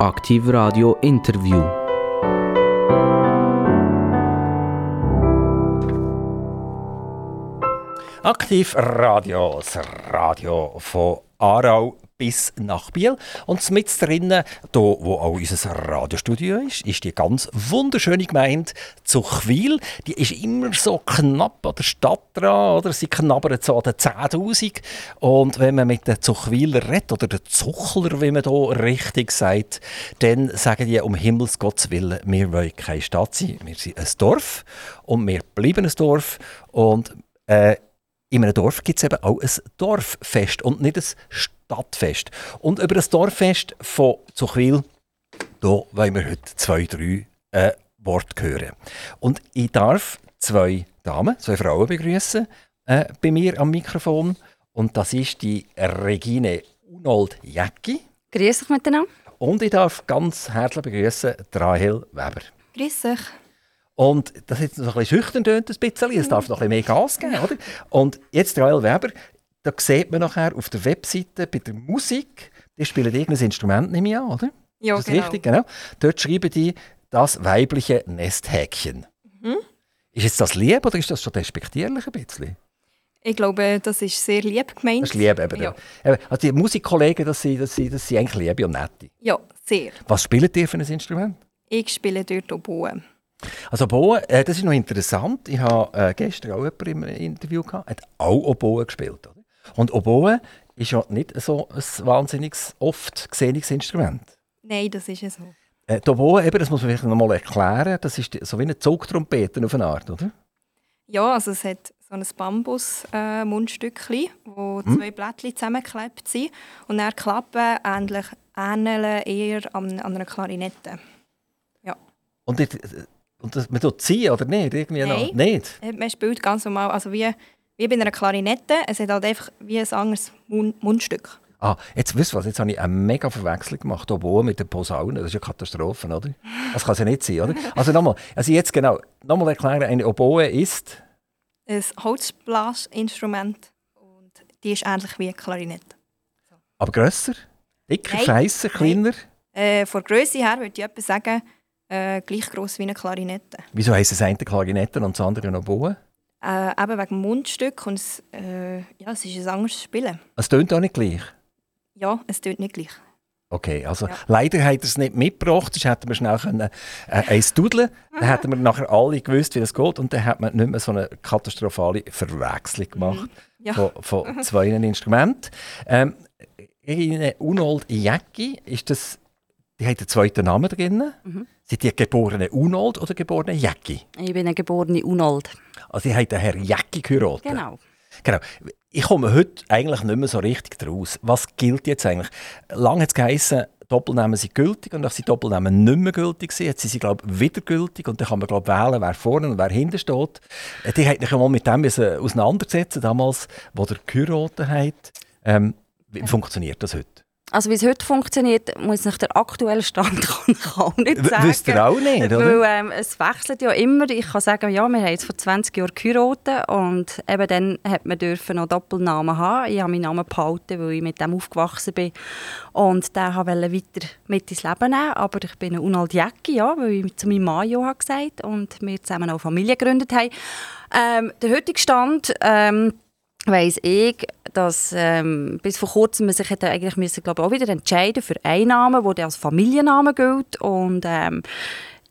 Aktiv Radio Interview. Aktiv Radio, das Radio von Aarau bis nach Biel. Und mit drinnen, da wo auch unser Radiostudio ist, ist die ganz wunderschöne Gemeinde Zuchwil. Die ist immer so knapp an der Stadt dran, oder? Sie knabbert so an den 10'000. Und wenn man mit den Zuchwiler redet, oder den Zuchler, wie man hier richtig sagt, dann sagen die um Himmels Gottes Willen, wir wollen keine Stadt sein, wir sind ein Dorf und wir bleiben ein Dorf. Und äh, in einem Dorf gibt es eben auch ein Dorffest und nicht ein Stadtfest. Und über das Dorffest von Zuchwil, da wollen wir heute zwei, drei äh, Worte hören. Und ich darf zwei Damen, zwei Frauen begrüßen äh, bei mir am Mikrofon. Und das ist die Regine Unold Jäcki. Grüß dich miteinander. Und ich darf ganz herzlich begrüßen Rahel Weber. Grüß dich. Und das jetzt noch ein bisschen schüchtern tönt, ein bisschen. Es darf noch ein bisschen mehr Gas geben, oder? Und jetzt Joel Weber, da sieht man nachher auf der Webseite bei der Musik, die spielen irgendein Instrument, nehme ich an, oder? Ja, ist das genau. richtig? Genau. Dort schreiben die das weibliche Nesthäkchen. Mhm. Ist jetzt das lieb oder ist das schon despektierlich ein bisschen? Ich glaube, das ist sehr lieb gemeint. Das ist lieb eben. Ja, Also die Musikkollegen, das sind, das, sind, das sind eigentlich liebe und nette. ja sehr. Was spielt ihr für ein Instrument? Ich spiele dort Oboe. Also Oboe, äh, das ist noch interessant. Ich habe äh, gestern auch jemanden im Interview gehabt, hat auch Oboe gespielt. Oder? Und Oboe ist ja nicht so ein wahnsinnig oft gesehenes Instrument. Nein, das ist es so. Äh, die Oboe, eben, das muss man vielleicht noch mal erklären, das ist so wie eine Zugtrompete auf eine Art, oder? Ja, also es hat so ein Bambus-Mundstückchen, wo Hm? zwei Blättchen zusammengeklebt sind. Und dann klappen ähnlich, ähneln eher an, an einer Klarinette. Ja. Und, die, und das, man tut ziehen, oder nicht? Irgendwie Nein. noch? Nicht? Äh, Man spielt ganz normal, also wie, wie bei einer Klarinette. Es hat halt einfach wie ein anderes Mund Mundstück. Ah, jetzt wisst ihr was, jetzt habe ich eine mega Verwechslung gemacht. Oboe mit den Posaunen, das ist ja Katastrophe, oder? Das kann es ja nicht sein, oder? Also nochmal, also jetzt genau, nochmal erklären, eine Oboe ist... Ein Holzblasinstrument. Und die ist ähnlich wie eine Klarinette. Aber grösser? Dicker, scheisser, kleiner? Äh, von der Grösse her würde ich etwa sagen, äh, gleich gross wie eine Klarinette. Wieso heisst das eine Klarinette und das andere Oboe? Äh, eben wegen Mundstück und es, äh, ja, es ist ein anderes Spielen. Es tönt auch nicht gleich. Ja, es tut nicht gleich. Okay, also Ja. leider hat er es nicht mitgebracht, sonst hätten wir schnell können, äh, eins dudeln Dann hätten wir nachher alle gewusst, wie das geht und dann hat man nicht mehr so eine katastrophale Verwechslung gemacht Ja. von, von zwei Instrumenten. Ähm, Irine Unold Jäcki, ist das, die hat einen zweiten Namen drin. Mhm. Sind die geborene Unold oder geborene Jäcki? Ich bin eine geborene Unold. Also sie hat den Herr Jäcki geheiratet. Genau. Genau. Ich komme heute eigentlich nicht mehr so richtig draus. Was gilt jetzt eigentlich? Lange hat es geheißen, Doppelnamen sind gültig und dann sind Doppelnamen nicht mehr gültig. Jetzt sind sie, glaube ich, wieder gültig und dann kann man, glaube ich, wählen, wer vorne und wer hinten steht. Äh, Die hat sich mal mit dem müssen auseinandersetzen damals, wo der geheiratet hat. Ähm, wie funktioniert das heute? Also wie es heute funktioniert, muss ich der aktuelle Stand kann ich auch nicht sagen. Wisst ihr auch nicht, oder? Weil ähm, es wechselt ja immer. Ich kann sagen, ja, wir haben jetzt vor 20 Jahren geheiratet und eben dann hat man dürfen noch Doppelnamen haben. Ich habe meinen Namen behalten, weil ich mit dem aufgewachsen bin und den wollte ich weiter mit ins Leben nehmen. Aber ich bin eine Unald Jäcki, ja, weil ich zu meinem Mann ja gesagt und wir zusammen auch Familie gegründet haben. Ähm, der heutige Stand ähm, weiss ich, dass ähm, bis vor kurzem man sich hätte eigentlich müssen, glaube ich, auch wieder entscheiden für einen Namen, der als Familienname gilt und ähm,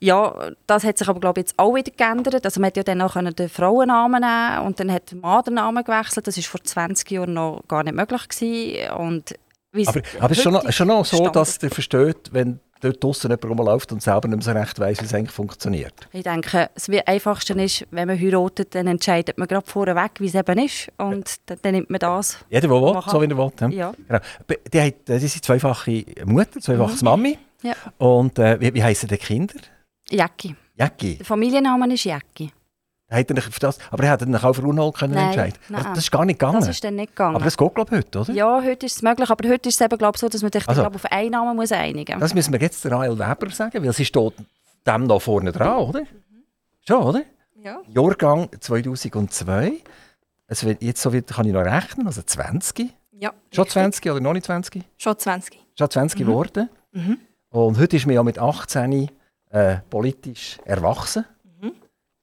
ja, das hat sich aber glaube ich jetzt auch wieder geändert. Also man hat ja dann auch den Frauennamen nehmen und dann hat der Mann den Namen gewechselt. Das ist vor 20 Jahren noch gar nicht möglich gewesen. Und Aber, aber es ist schon noch, schon noch so, dass ihr versteht, wenn dort draussen jemand rumläuft und selber nicht mehr so recht weiss, wie es eigentlich funktioniert. Ich denke, das Einfachste ist, wenn man heiratet, dann entscheidet man gerade vorweg, wie es eben ist. Und dann, dann nimmt man das. Jeder, der will, so wie er will. Ja. Ja. Genau. Die, hat, die sind zweifache Mutter, zweifaches Mami. Ja. Und äh, wie, wie heissen die Kinder? Jäcki. Jäcki. Der Familienname ist Jäcki. Hat er nicht für das, aber er hätte sich auch für Unhold können Nein, entscheiden nein. Also, Das ist gar nicht gegangen. Das ist dann nicht gegangen. aber das geht, glaube ich, heute, oder? ja, heute ist es möglich, aber heute ist es eben glaub, ich, so, dass man sich Also- glaub, auf einen Namen muss einigen muss. Das müssen wir jetzt der Rael Weber sagen, weil sie steht dem noch vorne dran, oder? Schon, oder? Ja. Jahrgang 2002. Es wird jetzt so wird, kann ich noch rechnen, also 20. Ja. Schon richtig. 20 oder noch nicht 20? Schon 20. Schon 20 geworden. Mhm. Und heute ist man ja mit 18 äh, politisch erwachsen.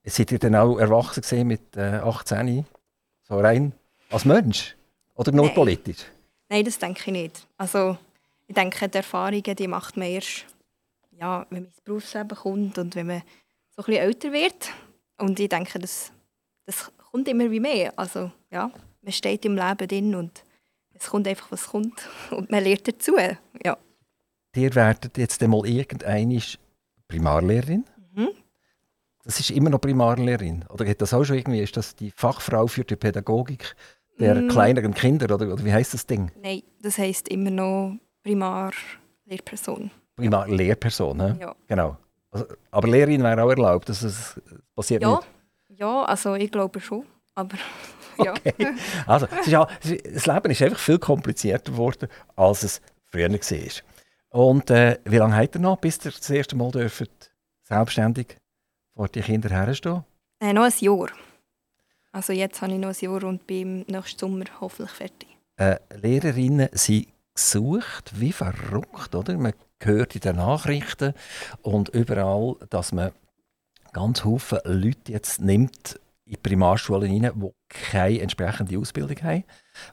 Seid ihr dann auch erwachsen gesehen mit äh, 18? So rein als Mensch? Oder nur Nein. politisch? Nein, das denke ich nicht. Also, ich denke, die Erfahrungen die macht man erst, ja, wenn man ins Berufsleben kommt und wenn man so ein bisschen älter wird. Und ich denke, das, das kommt immer wie mehr. Also, ja, man steht im Leben drin und es kommt einfach, was kommt. Und man lernt dazu. Ja. Ihr werdet jetzt einmal irgendeine Primarlehrerin. Mhm. Das ist immer noch Primarlehrerin. Oder geht das auch schon irgendwie? Ist das die Fachfrau für die Pädagogik der Mm. kleineren Kinder? Oder, oder wie heißt das Ding? Nein, das heisst immer noch Primar-Lehrperson. Primarlehrperson? Ja. Genau. Also, aber Lehrerin wäre auch erlaubt. Das ist, passiert Ja, nicht. ja, also ich glaube schon. Aber ja. Okay. Also, es es ist- das Leben ist einfach viel komplizierter geworden, als es früher war. Und äh, wie lange habt ihr noch, bis ihr das erste Mal dürft, selbstständig vor die Kinder herstehen? Äh, noch ein Jahr. Also jetzt habe ich noch ein Jahr und bin nächsten Sommer hoffentlich fertig. Äh, Lehrerinnen sind gesucht, wie verrückt, oder? Man hört in den Nachrichten und überall, dass man ganz viele Leute jetzt nimmt in die Primarschulen rein, die keine entsprechende Ausbildung haben,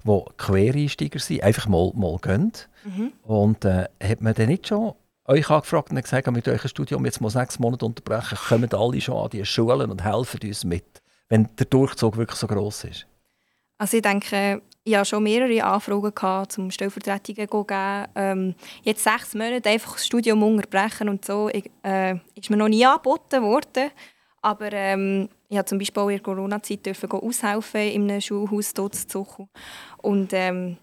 die Quereinsteiger sind, einfach mal, mal gehen. Mhm. Und äh, hat man dann nicht schon euch angefragt und gesagt, mit eurem Studium jetzt mal sechs Monate unterbrechen, kommen alle schon an die Schulen und helfen uns mit, wenn der Durchzug wirklich so gross ist? Also ich denke, ich hatte schon mehrere Anfragen gehabt, um Stellvertretungen zu geben. Ähm, jetzt sechs Monate einfach das Studium unterbrechen und so ich, äh, ist mir noch nie angeboten worden. Aber ähm, ich durfte zum Beispiel auch in der Corona-Zeit aushelfen in einem Schulhaus dort zu Zuchu. Und ähm,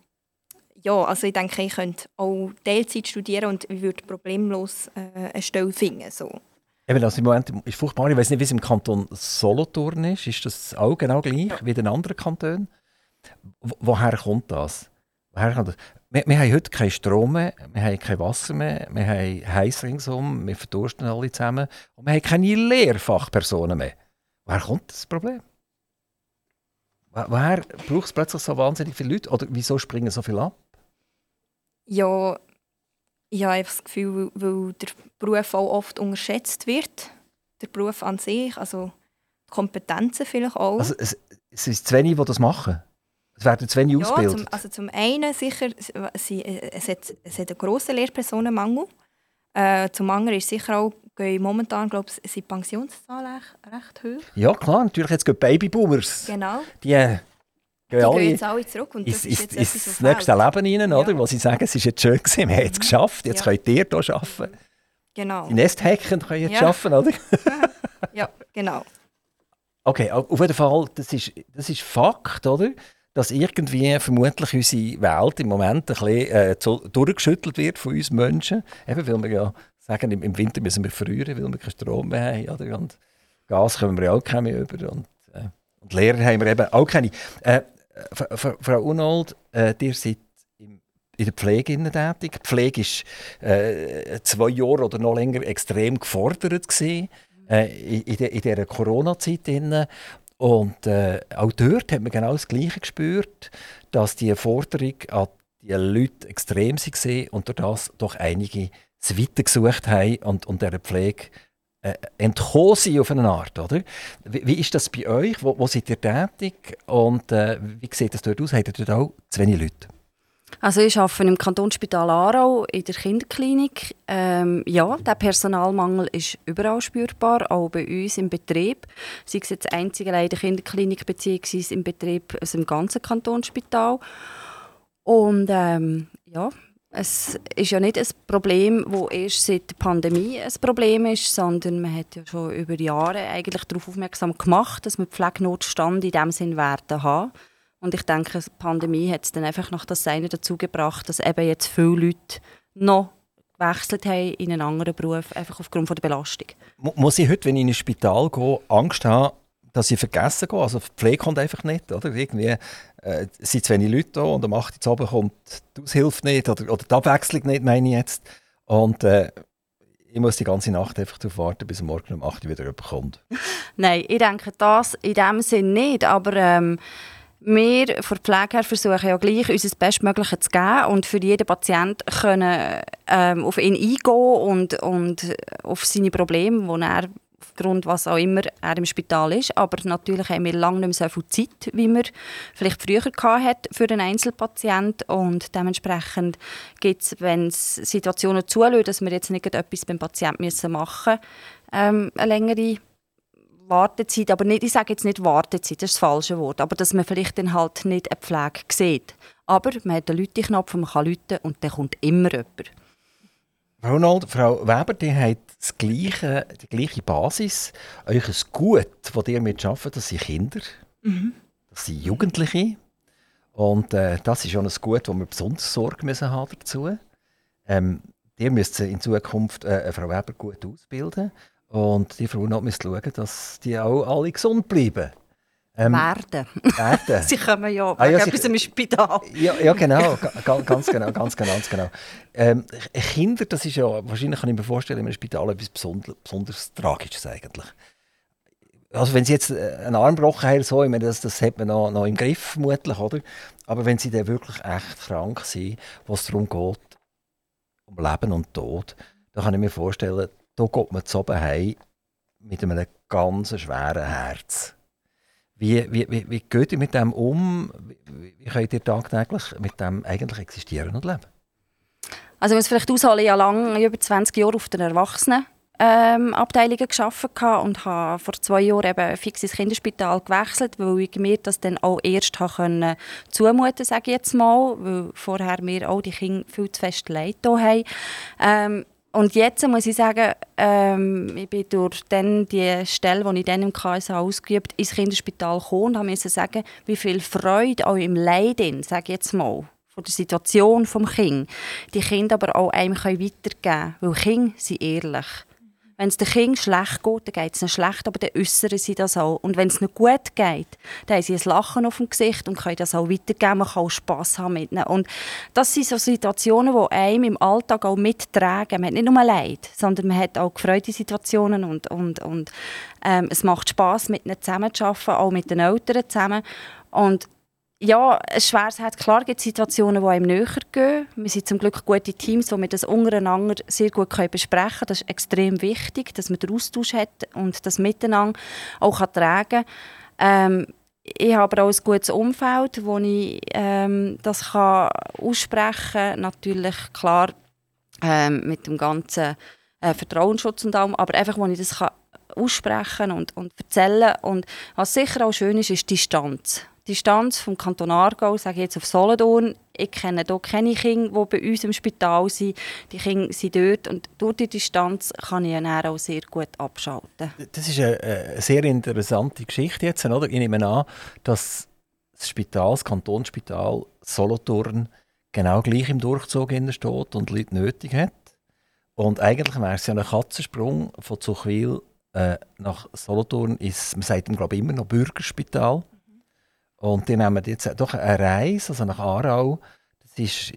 ja, also ich denke, ich könnte auch Teilzeit studieren und ich würde problemlos äh, eine Stelle finden. So. Eben, also im Moment ist furchtbar. Ich weiß nicht, wie es im Kanton Solothurn ist. Ist das auch genau gleich wie in anderen Kantonen? Wo, woher kommt das? Woher kommt das? Wir, wir haben heute keinen Strom mehr, wir haben kein Wasser mehr, wir haben heiß ringsum, wir verdursten alle zusammen und wir haben keine Lehrfachpersonen mehr. Woher kommt das Problem? Wo- Woher braucht es plötzlich so wahnsinnig viele Leute? Oder wieso springen so viele ab? Ja, ich habe einfach das Gefühl, weil der Beruf auch oft unterschätzt wird. Der Beruf an sich, also die Kompetenzen vielleicht auch. Also, es, es ist zu wenig, die das machen. Es werden zu wenig ja, ausgebildet. zum, also zum einen sicher, sie, es, hat, es hat einen grossen Lehrpersonenmangel. Äh, zum anderen ist sicher auch, gehen momentan glaube ich, sind die Pensionszahlen recht, recht hoch. Ja, klar, natürlich jetzt gehen Babyboomers. Genau. Die äh, Die gehen jetzt alle zurück und das ist ins, jetzt etwas, was nächste. Leben rein, oder? wo sie sagen, es ist jetzt schön gewesen, wir haben es geschafft, jetzt Ja. könnt ihr hier arbeiten. Genau. Die Nesthäkchen können jetzt Ja. arbeiten, oder? Ja, genau. Okay, auf jeden Fall, das ist, das ist Fakt, oder? Dass irgendwie vermutlich unsere Welt im Moment ein bisschen äh, durchgeschüttelt wird von uns Menschen. Eben, weil wir ja sagen, im, Winter müssen wir frieren, weil wir keinen Strom mehr haben. Oder? Und Gas können wir ja auch keine mehr über. Und, äh, und Lehrer haben wir eben auch keine. Äh, Frau Unold, äh, ihr seid in der Pflege tätig. Die Pflege war äh, zwei Jahre oder noch länger extrem gefordert. Gewesen äh, in, der, in dieser Corona-Zeit. Und äh, auch dort hat man genau das Gleiche gespürt, dass die Forderung an die Leute extrem war und durch das doch einige es weitergesucht haben und, und dieser Pflege äh, entkommen sind auf eine Art. Oder? Wie, wie ist das bei euch? Wo, wo seid ihr tätig? Und äh, wie sieht das dort aus? Habt ihr dort auch zu wenig Leute? Also ich arbeite im Kantonsspital Aarau in der Kinderklinik. Ähm, ja, der Personalmangel ist überall spürbar, auch bei uns im Betrieb. Sei es jetzt einzig in der Kinderklinik beziehungsweise im Betrieb also im ganzen Kantonsspital. Und ähm, ja, es ist ja nicht ein Problem, das erst seit der Pandemie ein Problem ist, sondern man hat ja schon über Jahre eigentlich darauf aufmerksam gemacht, dass wir Pflegenotstand in diesem Sinn werden haben. Und ich denke, die Pandemie hat es dann einfach noch das Seine dazu gebracht, dass eben jetzt viele Leute noch gewechselt haben in einen anderen Beruf, einfach aufgrund von der Belastung. Mu- Muss ich heute, wenn ich in ein Spital gehe, Angst haben, dass ich vergessen gehe? Also die Pflege kommt einfach nicht, oder? Irgendwie äh, sind zu wenig Leute da und am 8. Uhr kommt die Aushilfe nicht oder, oder die Abwechslung nicht, meine ich jetzt. Und äh, ich muss die ganze Nacht einfach darauf warten, bis Morgen um 8 Uhr wieder jemand kommt. Nein, ich denke das in dem Sinn nicht, aber ähm, wir von der Pflege her versuchen ja gleich, uns das Bestmögliche zu geben und für jeden Patienten können ähm, auf ihn eingehen und, und auf seine Probleme, die er aufgrund was auch immer er im Spital ist. Aber natürlich haben wir lange nicht mehr so viel Zeit, wie wir vielleicht früher hat für einen Einzelpatient und dementsprechend gibt es, wenn es Situationen zulassen, dass wir jetzt nicht etwas beim Patienten machen müssen, ähm, eine längere Wartezeit, aber nicht, ich sage jetzt nicht Wartezeit, das ist das falsche Wort, aber dass man vielleicht dann halt nicht eine Pflege sieht. Aber man hat einen Lüte-Knopf, man kann lüten und dann kommt immer jemand. Ronald, Frau Weber, die hat das gleiche, die gleiche Basis. Euch ein Gut, das ihr mit arbeitet, das sind Kinder, mhm. das sind Jugendliche. Und äh, das ist schon ein Gut, wo wir besonders Sorge müssen haben dazu ähm, Ihr müsst in Zukunft äh, Frau Weber gut ausbilden. Und die Frauen müssen schauen, dass die auch alle gesund bleiben. Ähm, werden. werden. sie kommen ja ah, ja, etwas im Spital. Ja, ja genau, ganz genau, ganz genau, ganz genau. Ähm, Kinder, das ist ja, wahrscheinlich kann ich mir vorstellen, in einem Spital etwas besonders, besonders Tragisches eigentlich. Also wenn sie jetzt äh, einen Arm gebrochen haben, so, ich meine, das, das hat man noch, noch im Griff vermutlich, oder? Aber wenn sie dann wirklich echt krank sind, wo es darum geht, um Leben und Tod, dann kann ich mir vorstellen, da geht man zu oben mit einem ganz schweren Herz. Wie, wie, wie, wie geht ihr mit dem um? Wie, könnt ihr tagtäglich mit dem eigentlich existieren und leben? Also, es vielleicht ausholen, habe lange, über 20 Jahre auf den Erwachsenen ähm, Abteilungen gearbeitet und habe vor zwei Jahren eben fix ins Kinderspital gewechselt, weil ich mir das dann auch erst können zumuten sage ich jetzt mal, weil vorher mir auch die Kinder viel zu fest Leid haben. Ähm, und jetzt muss ich sagen, ähm, ich bin durch dann die Stelle, die ich dann im KSA ausgeübt ins Kinderspital gekommen und musste sagen, wie viel Freude auch im Leiden, sage ich jetzt mal, von der Situation des Kindes, die Kinder aber auch einem weitergeben können. Weil Kinder sind ehrlich. Wenn es den Kindern schlecht geht, dann geht es ihnen schlecht, aber dann äußern sie das auch. Und wenn es ihnen gut geht, dann haben sie ein Lachen auf dem Gesicht und können das auch weitergeben. Man kann auch Spass haben mit ihnen. Und das sind so Situationen, die einem im Alltag auch mittragen. Man hat nicht nur Leid, sondern man hat auch gefreute Situationen und, und, und ähm, es macht Spass, mit ihnen zusammenzuarbeiten, auch mit den Eltern zusammen. Und ja, ein schweres Herz. Klar gibt es Situationen, die einem näher gehen. Wir sind zum Glück gute Teams, wo wir das untereinander sehr gut besprechen können. Das ist extrem wichtig, dass man den Austausch hat und das Miteinander auch kann tragen kann. Ähm, ich habe aber auch ein gutes Umfeld, wo ich ähm, das kann aussprechen kann. Natürlich, klar, ähm, mit dem ganzen äh, Vertrauensschutz und allem, aber einfach, wo ich das kann aussprechen und, und erzählen Und was sicher auch schön ist, ist die Distanz. Die Distanz vom Kanton Aargau, sage ich jetzt auf Solothurn, ich kenne hier keine Kinder, die bei uns im Spital sind. Die Kinder sind dort und durch die Distanz kann ich dann auch sehr gut abschalten. Das ist eine, eine sehr interessante Geschichte jetzt, oder? Ich nehme an, dass das Spital, das Kantonsspital Solothurn genau gleich im Durchzug steht und Leute nötig hat. Und eigentlich wäre es ja ein Katzensprung von Zuchwil äh, nach Solothurn ist, man sagt ihm glaube ich immer noch Bürgerspital. Und die nehmen jetzt doch eine Reise, also nach Aarau. Das ist,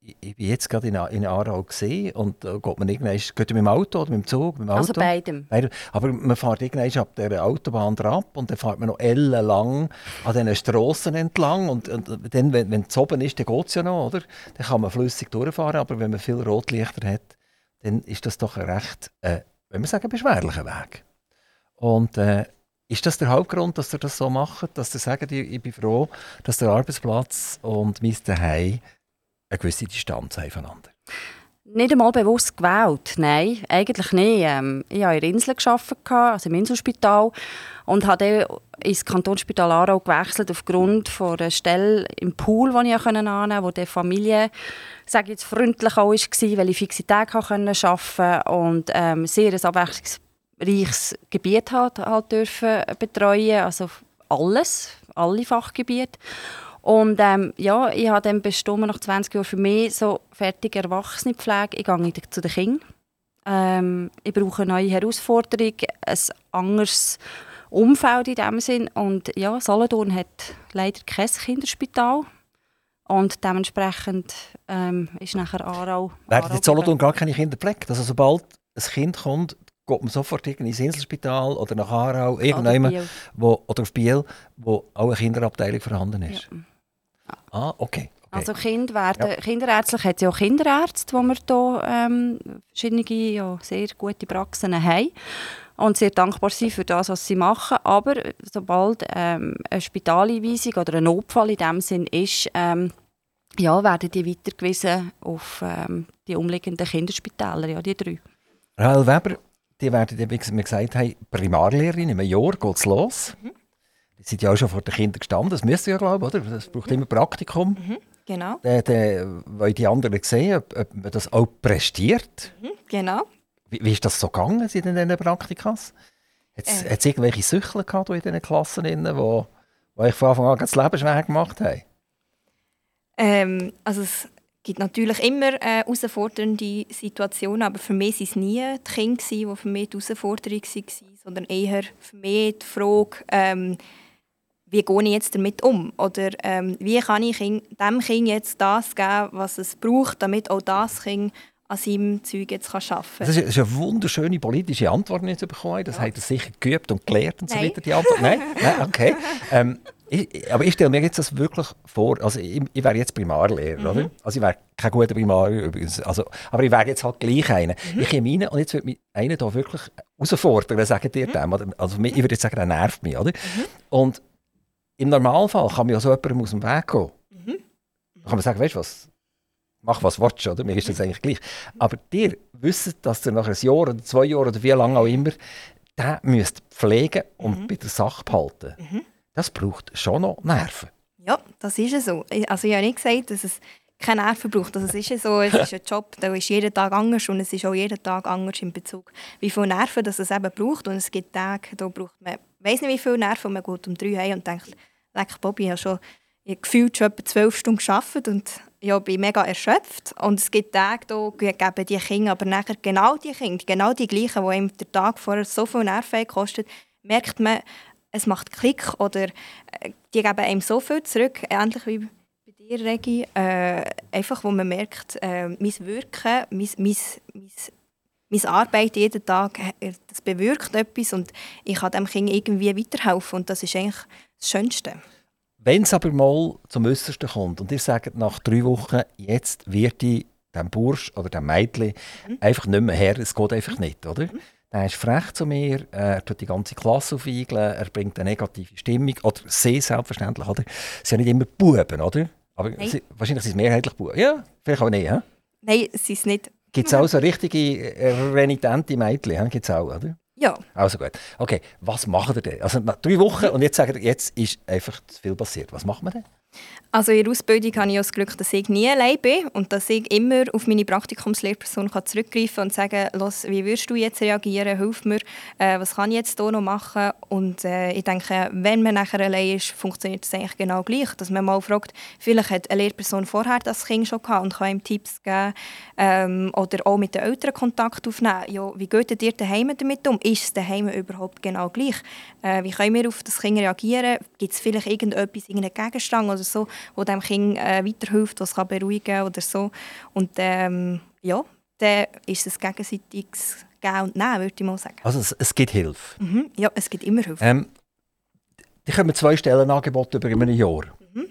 ich bin jetzt gerade in, in Aarau gesehen und da geht man irgendwann, geht man mit dem Auto oder mit dem Zug? Mit dem also Auto? Also beidem. Aber man fährt irgendwann ab der Autobahn ab und dann fährt man noch ellenlang an diesen Strassen entlang und, und dann, wenn, wenn es oben ist, dann geht es ja noch, oder? Dann kann man flüssig durchfahren, aber wenn man viele Rotlichter hat, dann ist das doch ein recht, äh, wenn man sagen, beschwerlicher Weg. Und äh, ist das der Hauptgrund, dass ihr das so macht, dass ihr sagt, ich, ich bin froh, dass der Arbeitsplatz und mein Zuhause eine gewisse Distanz haben voneinander? Nicht einmal bewusst gewählt, nein, eigentlich nicht. Ähm, ich habe in Insel gearbeitet, also im Inselspital, und habe dann ins Kantonsspital Aarau gewechselt aufgrund von einer Stelle im Pool, die ich annehmen konnte, wo die Familie sage jetzt, freundlich auch war, weil ich fixe Tage arbeiten konnte und ähm, sehr ein abwechslungs reiches Gebiet halt, halt dürfen betreuen, also alles, alle Fachgebiete. Und ähm, ja, ich habe dann bestimmt nach 20 Jahren für mich so fertige Erwachsenenpflege. Ich gehe zu den Kindern. Ähm, ich brauche eine neue Herausforderung, ein anderes Umfeld in diesem Sinn. Und ja, Solothurn hat leider kein Kinderspital. Und dementsprechend ähm, ist nachher Aarau... Werden in Solothurn gar keine Kinder gepflegt? Also sobald ein Kind kommt, geht man sofort ins Inselspital oder nach Aarau, irgendjemand, wo, oder auf Biel, wo auch eine Kinderabteilung vorhanden ist. Ja. Ah, okay. Also kind werden, ja. kinderärztlich hat es ja auch Kinderärzte, wo wir hier ähm, verschiedene ja, sehr gute Praxen haben und sehr dankbar sind für das, was sie machen. Aber sobald ähm, eine Spitaleinweisung oder ein Notfall in dem Sinn ist, ähm, ja, werden die weitergewiesen auf ähm, die umliegenden Kinderspitäler, ja, die drei. Rahel Weber, die werden, wie wir gesagt haben, Primarlehrerin. Im Jahr geht es los. Mhm. Die sind ja auch schon vor den Kindern gestanden. Das müsst ihr ja glauben, oder? Das braucht immer Praktikum. Mhm. Genau. Dann, dann wollen die anderen sehen, ob, ob man das auch prestiert. Mhm. Genau. Wie, wie ist das so gegangen in diesen Praktikas? Hat es äh. irgendwelche Süchler gehabt in diesen Klassen, die, die euch von Anfang an das Leben schwer gemacht haben? Ähm, also es gibt natürlich immer äh, herausfordernde Situationen, aber für mich waren es nie die Kinder, die für mich die Herausforderung waren, sondern eher für mich die Frage, ähm, wie gehe ich jetzt damit um? Oder ähm, wie kann ich dem Kind jetzt das geben, was es braucht, damit auch das Kind an seinem Zeug jetzt kann arbeiten kann. Das ist eine wunderschöne politische Antwort, die ich bekommen habe. Das ja. hat er sicher geübt und gelernt und Nein. so weiter, die Antwort. Nein? Nein? Okay. Ähm, ich, aber ich stelle mir jetzt das wirklich vor, also ich, ich wäre jetzt Primarlehrer, mhm. oder? Also ich wäre kein guter Primarlehrer übrigens, also, aber ich wäre jetzt halt gleich einer. Mhm. Ich komme rein und jetzt wird mich einer da wirklich herausfordern, sagen dir mhm. dem. Also ich würde jetzt sagen, der nervt mich, oder? Mhm. Und im Normalfall kann mir ja so jemandem aus dem Weg gehen. Mhm. Dann kann man sagen, weißt du was, mach was willst, oder? Mir ist das eigentlich gleich. Aber dir wisst, dass ihr nach einem Jahr oder zwei Jahren oder wie lange auch immer, den müsst pflegen und mhm. bei der Sache behalten. Das braucht schon noch Nerven. Ja, das ist so. Also ich habe nicht gesagt, dass es keine Nerven braucht. Also es ist so, es ist ein Job, der ist jeden Tag anders und es ist auch jeden Tag anders in Bezug, wie viele Nerven das es eben braucht. Und es gibt Tage, da braucht man, weiß nicht wie viele Nerven, man geht um drei heim und denkt, leck Bobby, ich habe schon ich gefühlt schon etwa zwölf Stunden gearbeitet und ja, bin mega erschöpft. Und es gibt Tage, da geben die Kinder aber nachher genau die Kinder, genau die gleichen, die ihm der Tag vorher so viel Nerven gekostet merkt man, es macht Klick oder äh, die geben einem so viel zurück, ähnlich wie bei dir, Regi, äh, einfach wo man merkt, äh, mein Wirken, mein, mein, mein, meine Arbeit jeden Tag, äh, das bewirkt etwas und ich kann dem Kind irgendwie weiterhelfen und das ist eigentlich das Schönste. Wenn es aber mal zum Äußersten kommt und ihr sagt nach drei Wochen, jetzt wird ich dem Bursch oder dem Mädchen mhm. einfach nicht mehr her, es geht einfach nicht, oder? Er ist frech zu mir, er tut die ganze Klasse aufwiegeln, er bringt eine negative Stimmung. Oder sie selbstverständlich, oder? Sie sind nicht immer Buben, oder? Aber sie, wahrscheinlich sind es mehrheitlich Buben. Ja, vielleicht auch nicht, ja? Nein, es ist nicht. Gibt es auch so richtige renitente Mädchen, gibt es auch, oder? Ja. Also gut. Okay, was machen wir denn? Also nach drei Wochen und jetzt sagen wir, jetzt ist einfach zu viel passiert. Was machen wir denn? Also in der Ausbildung habe ich das Glück, dass ich nie allein bin und dass ich immer auf meine Praktikumslehrperson zurückgreifen kann und sagen Los, wie würdest du jetzt reagieren, hilf mir, äh, was kann ich jetzt hier noch machen? Und äh, ich denke, wenn man nachher allein ist, funktioniert es eigentlich genau gleich, dass man mal fragt, vielleicht hat eine Lehrperson vorher das Kind schon gehabt und kann ihm Tipps geben ähm, oder auch mit den Eltern Kontakt aufnehmen. Ja, wie geht ihr daheim damit um? Ist es daheim überhaupt genau gleich? Äh, wie können wir auf das Kind reagieren? Gibt es vielleicht irgendetwas, irgendeinen Gegenstand oder so, wo dem Kind äh, weiterhilft, was kann beruhigen oder so. Und ähm, ja, dann ist es gegenseitiges Geben und Nehmen, würde ich mal sagen. Also es, es gibt Hilfe? Mhm, ja, es gibt immer Hilfe. Ähm, die kommen zwei Stellenangebote über ein Jahr. Mhm.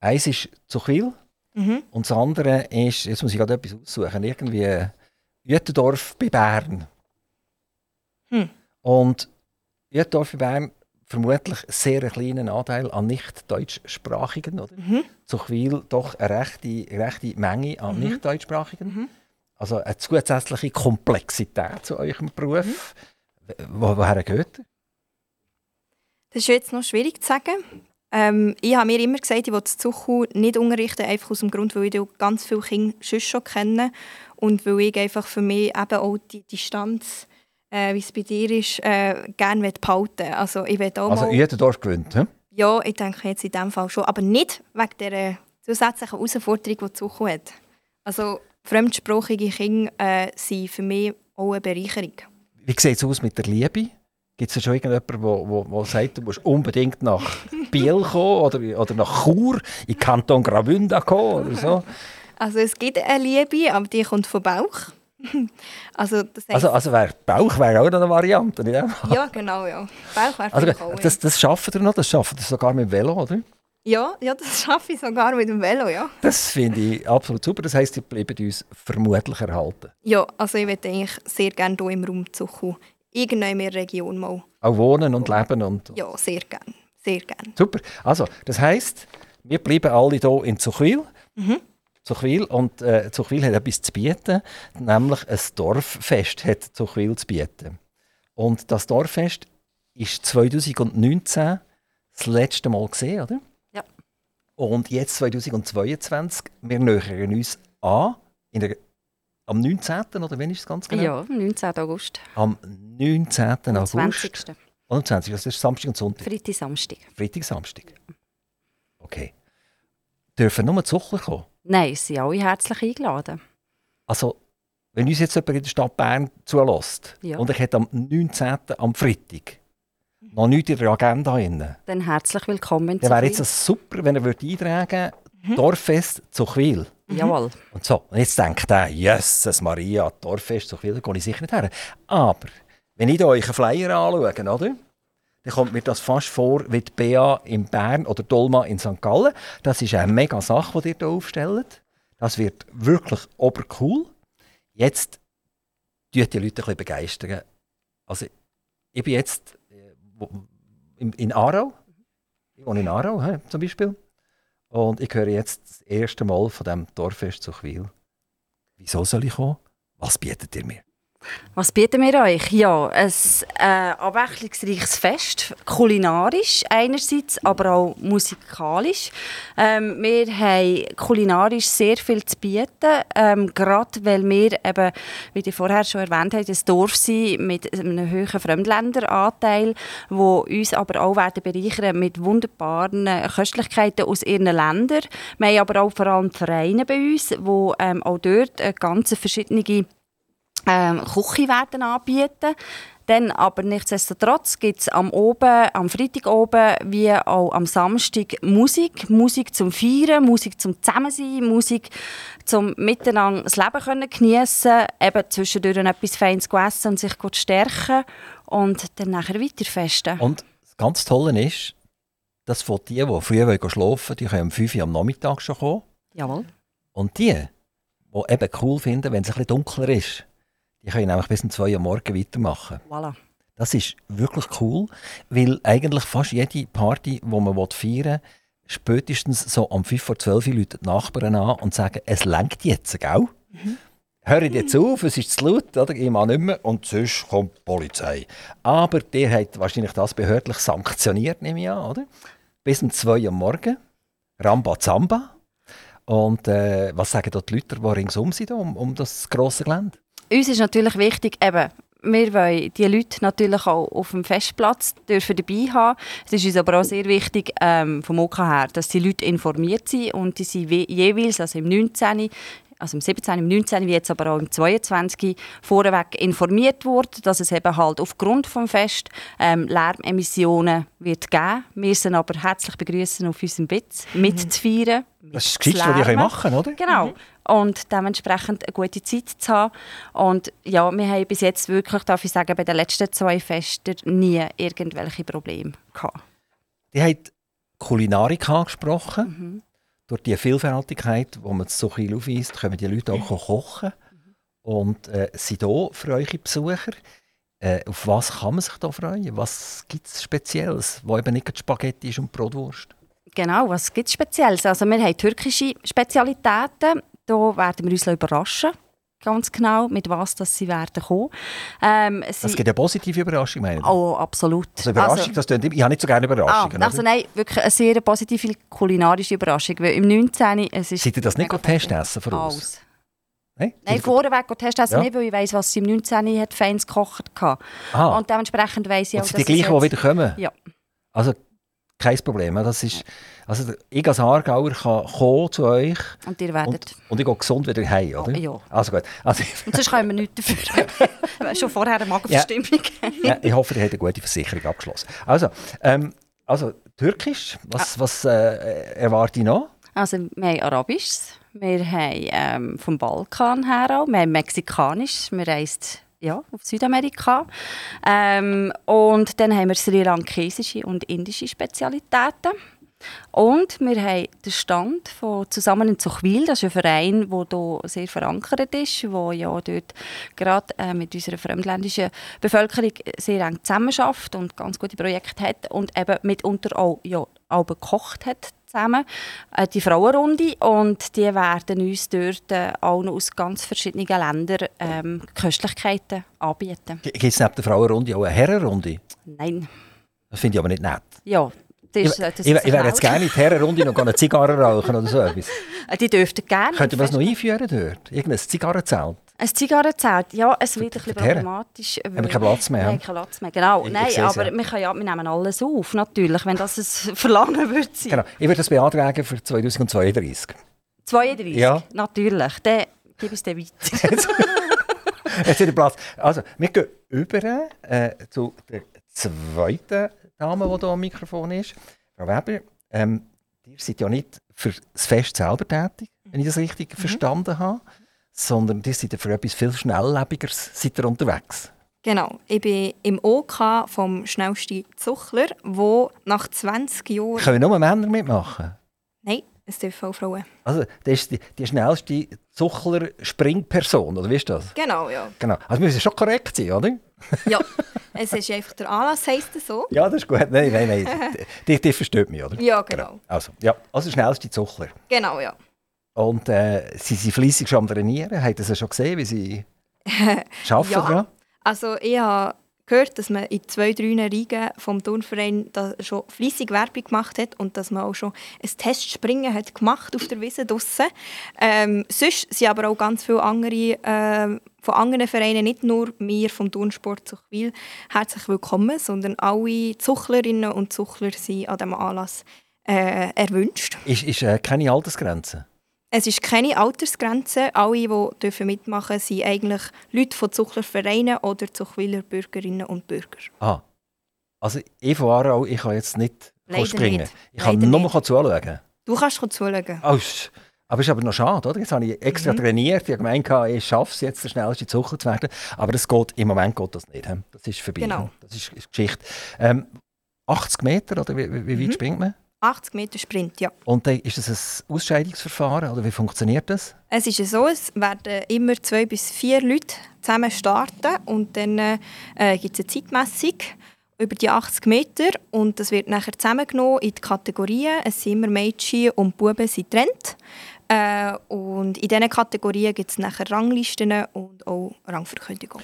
Eins ist zu viel mhm. und das andere ist, jetzt muss ich gerade etwas aussuchen, irgendwie Jütendorf bei Bern. Hm. Und Jütendorf bei Bern vermutlich sehr einen kleinen Anteil an nicht-deutschsprachigen. Oder? Mhm. Zuchwil doch eine rechte, rechte Menge an mhm. nicht-deutschsprachigen. Mhm. Also eine zusätzliche Komplexität zu eurem Beruf. Mhm. Wo, woher geht ihr? Das ist jetzt noch schwierig zu sagen. Ähm, ich habe mir immer gesagt, ich will Zuchu nicht unterrichten, einfach aus dem Grund, weil ich ganz viele Kinder schon kenne und weil ich einfach für mich eben auch die Distanz äh, wie es bei dir ist, äh, gerne behalten Also, ich auch also jeder Dorf gewinnt, he? Ja, ich denke jetzt in diesem Fall schon. Aber nicht wegen der zusätzlichen Herausforderung, die Zukunft hat. Also fremdsprachige Kinder äh, sind für mich auch eine Bereicherung. Wie sieht es aus mit der Liebe? Gibt es schon irgendjemanden, der sagt, du musst unbedingt nach Biel kommen oder, oder nach Chur, in Kanton Graubünden kommen oder so? Also es gibt eine Liebe, aber die kommt vom Bauch. Also, das heisst, also, also wär, Bauch wäre auch eine Variante, nicht? Ja, genau, ja. Bauch wäre also, das, das schaffen wir noch, das schaffen wir sogar mit dem Velo, oder? Ja, ja, das schaffe ich sogar mit dem Velo, ja. Das finde ich absolut super. Das heisst, ihr bleibt uns vermutlich erhalten. Ja, also ich würde eigentlich sehr gerne hier im Raum Zuchu, irgendwo in der Region mal. Auch wohnen und leben und... Ja, sehr gerne, sehr gerne. Super. Also, das heisst, wir bleiben alle hier in Zuchwil. Mhm. Zuchwil und äh, Zuchwil hat etwas zu bieten, nämlich ein Dorffest hat Zuchwil zu bieten. Und das Dorffest ist 2019 das letzte Mal gesehen, oder? Ja. Und jetzt 2022, wir nähern uns an, der, am 19. oder wann ist es ganz genau? Ja, 19. August. Am 19. August. 20. Und 20. Das ist Samstag und Sonntag. Freitag, Samstag. Freitag, Samstag. Okay. Dürfen nur die Zuchler kommen? Nein, es sind alle herzlich eingeladen. Also, wenn uns jetzt jemand in der Stadt Bern zulässt Ja. und ich hätte am 19. am Freitag noch nichts in der Agenda drin, Dann herzlich willkommen dann wäre Zuchwil. jetzt das super, wenn er würde eintragen würde, Dorffest zu Chwil. Jawohl. Und so, und jetzt denkt er, Jesus Maria, Dorffest zu Chwil, da gehe ich sicher nicht her. Aber, wenn ich da euch einen Flyer anschaue, oder? Dann kommt mir das fast vor wie die BA in Bern oder Dolma in St. Gallen. Das ist eine mega Sache, die ihr hier aufstellt. Das wird wirklich obercool. Jetzt tut die Leute ein bisschen begeistern. Also, ich bin jetzt äh, in, Aarau. Ich wohne in Aarau zum Beispiel. Und ich höre jetzt das erste Mal von dem Dorffest zu Chwil. Wieso soll ich kommen? Was bietet ihr mir? Was bieten wir euch? Ja, ein äh, abwechslungsreiches Fest, kulinarisch einerseits, aber auch musikalisch. Ähm, wir haben kulinarisch sehr viel zu bieten, ähm, gerade weil wir eben, wie ich vorher schon erwähnt habe, ein Dorf sind mit einem hohen Fremdländeranteil, wo uns aber auch werden bereichern mit wunderbaren Köstlichkeiten aus ihren Ländern. Wir haben aber auch vor allem Vereine bei uns, die ähm, auch dort äh, ganz verschiedene ähm, Küche werden anbieten. Dann aber nichtsdestotrotz gibt es am, oben, am Freitag oben wie auch am Samstag Musik. Musik zum Feiern, Musik zum Zusammensein, Musik zum Miteinander das Leben können geniessen, eben zwischendurch etwas Feines zu essen und sich gut zu stärken und dann nachher weiter festen. Und das ganz Tolle ist, dass von die, die früh schlafen wollen, die können um 5 Uhr am Nachmittag schon kommen. Jawohl. Und die, die eben cool finden, wenn es ein bisschen dunkler ist, die können nämlich bis um 2 Uhr Morgen weitermachen. Voilà. Das ist wirklich cool, weil eigentlich fast jede Party, die man feiern will, spätestens so um 5 vor 12 Uhr läuten die Nachbarn an und sagen, es lenkt jetzt, gell? Hört jetzt auf, es ist zu laut, oder? ich mache nicht mehr und sonst kommt die Polizei. Aber der hat wahrscheinlich das behördlich sanktioniert, nehme ich an, oder? Bis um 2 Uhr am Morgen, Ramba Zamba. Und äh, was sagen dort die Leute, die ringsum sind, um, um das grosse Gelände? Uns ist natürlich wichtig, eben, wir wollen die Leute natürlich auch auf dem Festplatz dürfen dabei haben. Es ist uns aber auch sehr wichtig ähm, vom OK her, dass die Leute informiert sind und die sind we- jeweils, also im 19., also im 17., im 19., wie jetzt aber auch im 22. vorweg informiert wurde, dass es eben halt aufgrund vom Fest ähm, Lärmemissionen wird geben. Wir sind aber herzlich begrüßen auf unserem Bitz mitzufeiern. Das ist das Geschichte, was die Lärmen. machen oder? Genau. Und dementsprechend eine gute Zeit zu haben. Und ja, wir haben bis jetzt wirklich, darf ich sagen, bei den letzten zwei Festen nie irgendwelche Probleme gehabt. Die hat Kulinarik angesprochen. Durch die Vielfältigkeit, die man so viel aufweist, können die Leute auch kochen. Und äh, sind hier für eure Besucher. Äh, auf was kann man sich da freuen? Was gibt es Spezielles, wo eben nicht Spaghetti ist und Brotwurst? Genau, was gibt es Spezielles? Also wir haben türkische Spezialitäten. Da werden wir uns überraschen. Ganz genau, mit was das sie werden kommen. Ähm, es Das gibt ja positive Überraschungen, meine ich. Oh, absolut. Also Überraschung, das tönt immer- ich habe nicht so gerne ah, Überraschungen. also oder? nein, wirklich eine sehr positive kulinarische Überraschung. Weil im 19. Es ist Seid ihr das nicht testen essen von uns? Alles. Nein? Nein, vorweg und hast das Ja. nicht, weil ich weiss, was sie im 19. hat feins gekocht hat. Ah, Und dementsprechend weiss ich und auch, sind die dass gleichen, die wieder kommen? Ja. Also kein Problem. Das ist, also ich als Aargauer kann kommen zu euch Und ihr werdet... und, und ich gehe gesund wieder heim, oder? Ja. Also gut. Also, Und sonst können wir nichts dafür. Schon vorher eine Magenverstimmung. ja, ich hoffe, ihr habt eine gute Versicherung abgeschlossen. Also, ähm, also Türkisch, was, Ah. was äh, erwarte ich noch? Also wir haben Arabisches, wir haben ähm, vom Balkan her auch, wir haben Mexikanisch, wir reisen ja, auf Südamerika. Ähm, und dann haben wir sri lankesische und indische Spezialitäten. Und wir haben den Stand von «Zusammen in Zuchwil», das ist ein Verein, der hier sehr verankert ist, der ja dort gerade äh, mit unserer fremdländischen Bevölkerung sehr eng zusammenarbeitet und ganz gute Projekte hat und eben mitunter auch, ja, auch gekocht hat zusammen, äh, die Frauenrunde. Und die werden uns dort äh, auch noch aus ganz verschiedenen Ländern ähm, Köstlichkeiten anbieten. Gibt es neben der Frauenrunde auch eine Herrenrunde? Nein. Das finde ich aber nicht nett. Ja, das Ich, ist, äh, das ich, ist ich wäre jetzt gerne in die Herrenrunde noch eine Zigarre rauchen oder so etwas. Äh, Die dürften gerne. Könnten wir das noch einführen dort? Irgendein Zigarrenzelt? Ein Zigarrenzelt, ja, es wird ein bisschen problematisch. Haben wir keinen Platz mehr? Nein, keinen Platz mehr, genau. Ich- ich Nein, es, aber ja. wir, können ja, wir nehmen alles auf, natürlich, wenn das ein Verlangen wird sein. Genau. Ich würde das beantragen für 2032. 32, Ja. natürlich. Dann gebe ich es dir weiter. Jetzt wieder Platz. Also, wir gehen über äh, zu der zweiten Dame, die hier am Mikrofon ist. Frau Weber, ähm, ihr seid ja nicht für das Fest selber tätig, wenn ich das richtig verstanden habe, sondern ihr seid ja für etwas viel Schnelllebigeres seid ihr unterwegs. Genau, ich bin im OK vom schnellsten Zuchler, wo nach 20 Jahren... Können nur Männer mitmachen? Nein, es dürfen auch Frauen. Also, das ist die, die schnellste Zuchler-Springperson, oder wie ist das? Genau, ja. Genau. Also, wir müssen schon korrekt sein, oder? Ja. Es ist einfach der Anlass, heisst es so. Ja, das ist gut. Nein, nein, nein. die, die versteht mich, oder? Ja, genau. Also, ja, also schnellste Zuchler. Genau, ja. Und äh, sie sind fleissig schon am Trainieren. Habt ihr das schon gesehen, wie sie arbeiten Ja. dran? Also ich habe gehört, dass man in zwei, drei Riegen vom Turnverein da schon fleissig Werbung gemacht hat und dass man auch schon ein Testspringen hat gemacht auf der Wiese draussen. Ähm, sonst sind aber auch ganz viele andere ähm, von anderen Vereinen, nicht nur wir vom Turnsport Zuchwil, herzlich willkommen, sondern alle Zuchlerinnen und Zuchler sind an diesem Anlass äh, erwünscht. Ist, ist äh, keine Altersgrenze. Es ist keine Altersgrenze. Alle, die dürfen mitmachen sind eigentlich Leute von Zuchlervereinen oder Zuchwiler Bürgerinnen und Bürger. Ah. Also, ich von Aarau, ich kann jetzt nicht Leider springen. nicht. Ich kann Leider nur nicht. zuschauen. Du kannst zuschauen. Oh, aber es ist aber noch schade, oder? Jetzt habe ich extra trainiert. Ich habe gemeint, ich schaffe es jetzt, der schnellste Zucher zu werden. Aber das geht, im Moment geht das nicht. Das ist vorbei. Genau. Das ist, Geschichte. Ähm, 80 Meter, oder wie, wie, wie weit Mhm. springt man? 80 Meter Sprint, ja. Und dann ist das ein Ausscheidungsverfahren, oder wie funktioniert das? Es ist so, es werden immer zwei bis vier Leute zusammen starten und dann äh, gibt es eine Zeitmessung über die 80 Meter und das wird nachher zusammengenommen in die Kategorien. Es sind immer Mädchen und Buben sind getrennt. Äh, und in diesen Kategorien gibt es nachher Ranglisten und auch Rangverkündigung.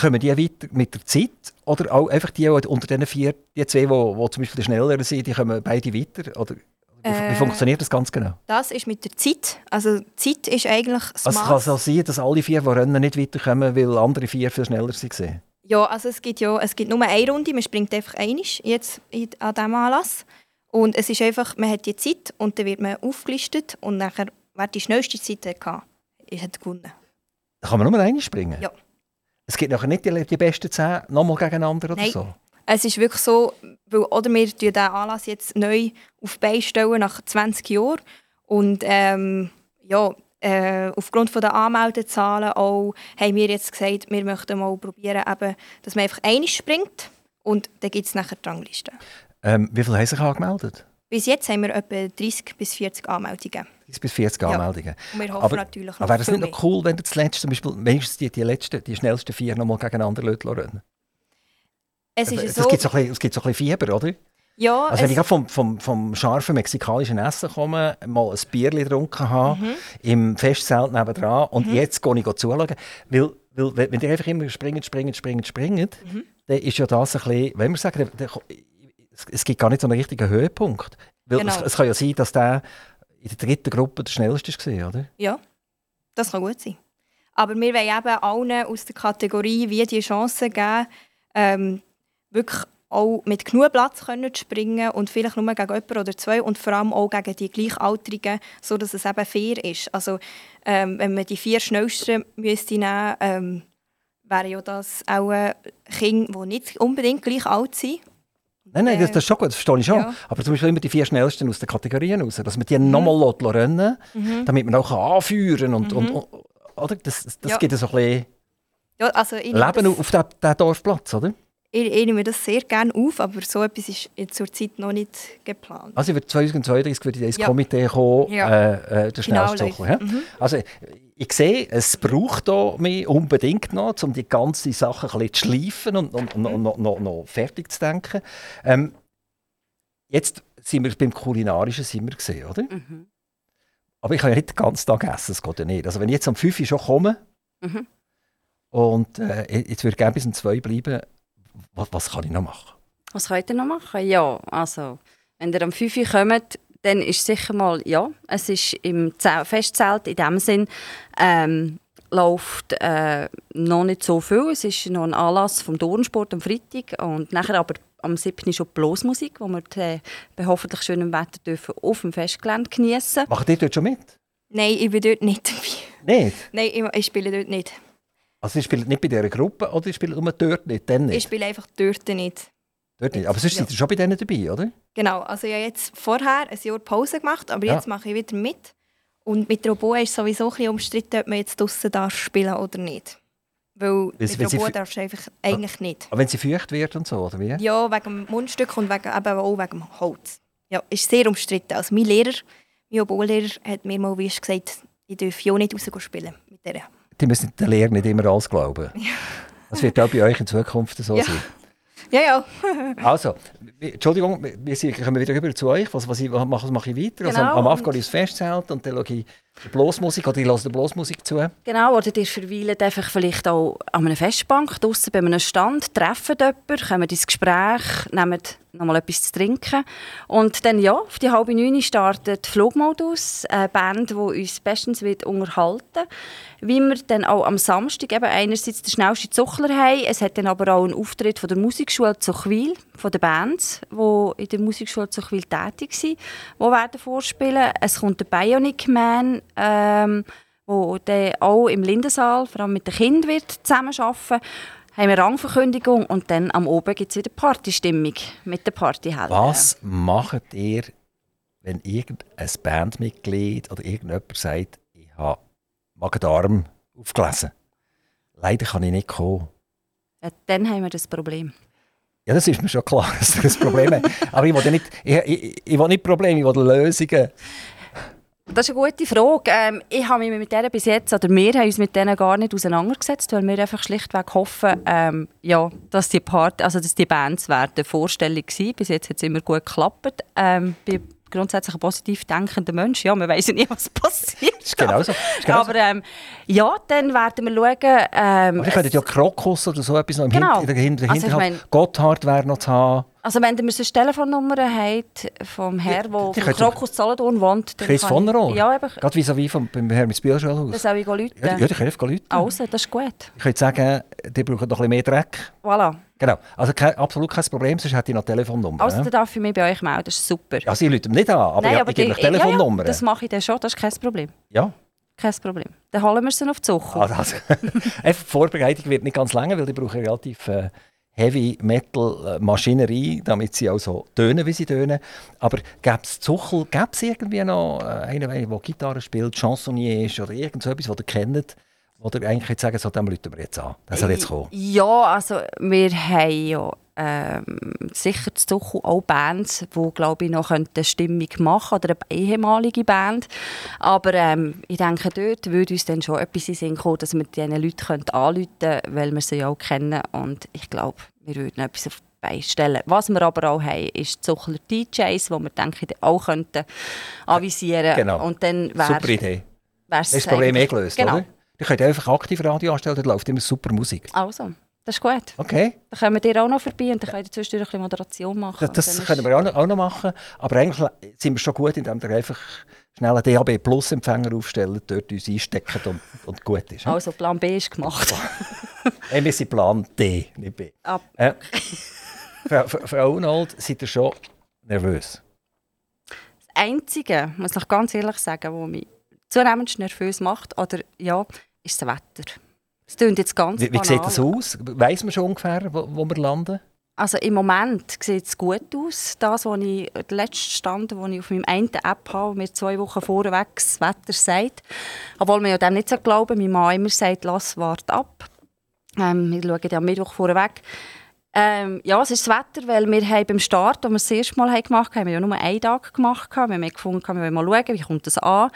Kommen die weiter mit der Zeit? Oder auch einfach die, die unter den vier, die zwei, die, die zum Beispiel schneller sind, die kommen beide weiter? Oder wie, Äh, funktioniert das ganz genau? Das ist mit der Zeit. Also Zeit ist eigentlich das Also es kann so sein, dass alle vier, die rennen, nicht weiterkommen, weil andere vier viel schneller waren. Ja, also es gibt ja es gibt nur eine Runde, man springt einfach einisch jetzt an diesem Anlass. Und es ist einfach, man hat die Zeit und dann wird man aufgelistet und nachher, wer die schnellste Zeit hatte, hat gewonnen. Kann man nur einmal springen? Ja. Es gibt nachher nicht die, die besten zehn nochmal gegeneinander oder Nein. so? Es ist wirklich so, weil, oder wir diesen Anlass jetzt neu auf die Beine stellen nach 20 Jahren. Und ähm, ja, äh, aufgrund der Anmeldezahlen auch, haben wir jetzt gesagt, wir möchten mal probieren, eben, dass man einfach einmal springt und dann gibt es nachher die Rangliste. Ähm, wie viele haben sich angemeldet? Bis jetzt haben wir etwa 30 bis 40 Anmeldungen. 30 bis 40 Ja. Anmeldungen. Und wir hoffen Aber- natürlich noch Aber wäre viel nicht noch cool, wenn du das letzte, zum Beispiel, wenigstens die, die, letzten, die schnellsten vier nochmal gegeneinander rennen Es ist Es so, gibt so ein bisschen, es so ein bisschen Fieber, oder? ja, Also wenn es, ich vom, vom, vom scharfen mexikanischen Essen komme, mal ein Bierchen getrunken habe, Mhm. im Festzelt nebendran und jetzt gehe ich zuschauen. Weil, weil wenn die einfach immer springen, springen, springen, springen, Mhm. dann ist ja das ein bisschen, wenn wir sagen, es, es gibt gar nicht so einen richtigen Höhepunkt. Weil Genau. es, es kann ja sein, dass der in der dritten Gruppe der schnellste war, oder? ja, das kann gut sein. Aber wir wollen eben allen aus der Kategorie wie die Chance geben, ähm, wirklich auch mit genug Platz können zu springen und vielleicht nur gegen jemanden oder zwei und vor allem auch gegen die Gleichaltrigen, sodass es eben fair ist. Also ähm, wenn man die vier Schnellsten müsste nehmen ähm, wären ja das auch Kinder, die nicht unbedingt gleich alt sind. Nein, nein, das, das ist schon gut, das verstehe ich schon. ja. Aber zum Beispiel immer die vier schnellsten aus den Kategorien raus, dass man die nochmal lässt rennen Mhm. damit man auch anführen kann. Und, und, und, oder? Das, das Ja. gibt so ein bisschen Ja, also ich Leben das- auf diesem Dorfplatz, oder? ich, ich nehme das sehr gerne auf, aber so etwas ist zurzeit noch nicht geplant. Also wird 2032 wird ins Ja. Komitee kommen, Ja. äh, äh, der Genau, Schnellstocher. Leute. Ja? Also ich sehe, es braucht mich unbedingt noch, um die ganze Sache ein bisschen zu schleifen und, und, und, noch, noch, noch fertig zu denken. Ähm, jetzt sind wir beim Kulinarischen sind wir gesehen, oder? Mhm. Aber ich kann ja nicht den ganzen Tag essen, das geht ja nicht. Also wenn ich jetzt um 5 Uhr schon komme Mhm. und äh, jetzt würde ich gerne bis um 2 Uhr bleiben, was, was kann ich noch machen? Was könnt ihr noch machen? Ja, also, wenn ihr am 5 Uhr kommt, dann ist sicher mal, ja, es ist im Zel- Festzelt in dem Sinn, ähm, läuft äh, noch nicht so viel. Es ist noch ein Anlass vom Turnsport am Freitag und nachher aber am 7. schon die Bluesmusik, wo wir äh, bei hoffentlich schönem Wetter dürfen auf dem Festgelände genießen. Macht ihr dort schon mit? Nein, ich bin dort nicht dabei. Nicht? Nein, ich, ich spiele dort nicht. Also ihr spielt nicht bei dieser Gruppe oder ihr spielt nur dort nicht? Dann Ich nicht? spiele einfach dort nicht. Dort nicht. Aber sonst Ja. seid ihr schon bei denen dabei, oder? Genau, also ich habe jetzt vorher ein Jahr Pause gemacht, aber Ja. jetzt mache ich wieder mit. Und mit der Oboe ist sowieso ein bisschen umstritten, ob man jetzt draussen darf spielen oder nicht. Weil mit fü- darfst du einfach eigentlich nicht. Aber wenn sie feucht wird und so, oder wie? Ja, wegen dem Mundstück und wegen, eben auch wegen dem Holz. Ja, ist sehr umstritten. Also mein Lehrer, mein Oboe-Lehrer hat mir mal wie gesagt, ich darf ja nicht raus spielen mit der. Die müssen der Lehrer nicht immer alles glauben. Das wird auch bei euch in Zukunft so Ja. sein. Ja, ja. Also, Entschuldigung, wir kommen wieder rüber zu euch. Was, was, ich, was mache ich weiter? Also, Genau, am Anfang und- gehe ich ins Festzelt und dann schaue ich die Blasmusik oder ich höre Blasmusik zu. Genau, oder ihr verweilt einfach vielleicht auch an einer Festbank, draussen bei einem Stand, treffen jemanden, kommen ins Gespräch, nehmen nochmal etwas zu trinken. Und dann, ja, auf die halbe neun startet Flugmodus, eine Band, die uns bestens wird unterhalten Wie wir dann auch am Samstag eben einerseits den schnellsten Zuchler haben, es hat dann aber auch einen Auftritt von der Musikschule Zuchwil, von den Bands, die in der Musikschule Zuchwil tätig sind, die werden vorspielen. Es kommt der Bionic Man, ähm, wo dann auch im Lindensaal, vor allem mit den Kindern, wird zusammenarbeiten. Haben wir Rangverkündigung und dann am Oben gibt es wieder Partystimmung mit den Partyhelden. Was macht ihr, wenn irgendein Bandmitglied oder irgendjemand sagt, ich habe Magen-Darm aufgelesen? Leider kann ich nicht kommen. Ja, dann haben wir das Problem. Ja, das ist mir schon klar, dass das Problem habt. Aber ich will nicht, ich, ich, ich will nicht Probleme, ich will Lösungen. Das ist eine gute Frage. Ähm, ich habe mich mit denen bis jetzt, oder wir haben uns mit denen gar nicht auseinandergesetzt, weil wir einfach schlichtweg hoffen, ähm, ja, dass die Part also dass die Bands werden vorstellig sein. Bis jetzt hat es immer gut geklappt. Ähm, grundsätzlich ein positiv denkender Mensch. Ja, man weiß ja nie, was passiert. Das ist genau so. Ist genau so. Aber ähm, ja, dann werden wir schauen. Ähm, Aber ich ja Krokus oder so etwas noch im Genau. Hinter, in der Also ich Hinterhalt. mein- Gotthard wäre noch zu haben. also wenn ihr so eine Telefonnummer habt vom Herrn, der ihr- Krokus Solothurn wohnt, dann Chris von der ich- Rohr. Ja, eben. Gerade vis-à-vis vom beim Hermes Bielschulhaus. Das soll ich rufen. Ja, ja, können einfach Leute. Also, das ist gut. Ich könnte sagen, die brauchen noch ein bisschen mehr Dreck. Voilà. Genau. Also kein, absolut kein Problem, sonst hätte ich noch Telefonnummer. Also, dann darf ich mich bei euch melden. Das ist super. Also ich rufe nicht an, aber, ich, ich gebe euch die- ja, Telefonnummer. Ja, das mache ich dann schon, das ist kein Problem. ja. Kein Problem. Dann holen wir sie auf die Suche. Also, also, die Vorbereitung wird nicht ganz lange, weil die brauchen relativ äh, Heavy Metal äh, Maschinerie, damit sie auch so tönen, wie sie tönen. Aber gäbe es Zuchel, gäbe es irgendwie noch äh, einen, der Gitarre spielt, Chansonnier ist oder irgend so etwas, was ihr kennt, ihr eigentlich könnt sagen so, dem rufen wir jetzt an. Das soll jetzt kommen. Ja, also wir haben ja ähm, sicher zu Zuchu auch Bands, die glaube ich noch eine Stimmung machen oder eine ehemalige Band. Aber ähm, ich denke, dort würde uns dann schon etwas in Sinn kommen, dass wir diesen Leuten anrufen können, weil wir sie ja auch kennen. Und ich glaube, wir würden etwas auf die Beine stellen. Was wir aber auch haben, ist Zuchler DJs, die wir denke ich auch könnten avisieren Genau. Und dann wär, Super Idee. wär's Das Problem eh gelöst, genau. oder? Ihr könnt einfach aktiv Radio anstellen, dort läuft immer super Musik. Also, das ist gut. Okay, Dann kommen wir dir auch noch vorbei und dann können wir zwischendurch ein bisschen Moderation machen. das, können wir auch noch, auch noch machen. Aber eigentlich sind wir schon gut, indem wir einfach schnell einen DAB Plus Empfänger aufstellen, dort uns einstecken und, und gut ist. Also, Plan B ist gemacht. Hey, wir sind Plan D, nicht B. Ab. Äh, Frau, Frau Frau Unold, seid ihr schon nervös? Das Einzige, muss ich ganz ehrlich sagen, was mich zunehmend nervös macht, oder ja, ist das Wetter. Es klingt jetzt ganz Wie, wie sieht das aus? Weiss man schon ungefähr, wo, wo wir landen? Also im Moment sieht es gut aus. Das, was ich, der letzte Stand, den ich auf meinem einen App habe, mir zwei Wochen vorweg das Wetter sagt. Obwohl man ja dem nicht so glauben. Mein Mann immer sagt, lass, wart ab. Ähm, wir schauen ja am Mittwoch vorweg. Ähm, ja, es ist das Wetter, weil wir haben beim Start, als wir das erste Mal gemacht haben, wir ja nur einen Tag gemacht. Wir haben gefunden, wir wollen mal schauen, wie kommt das an.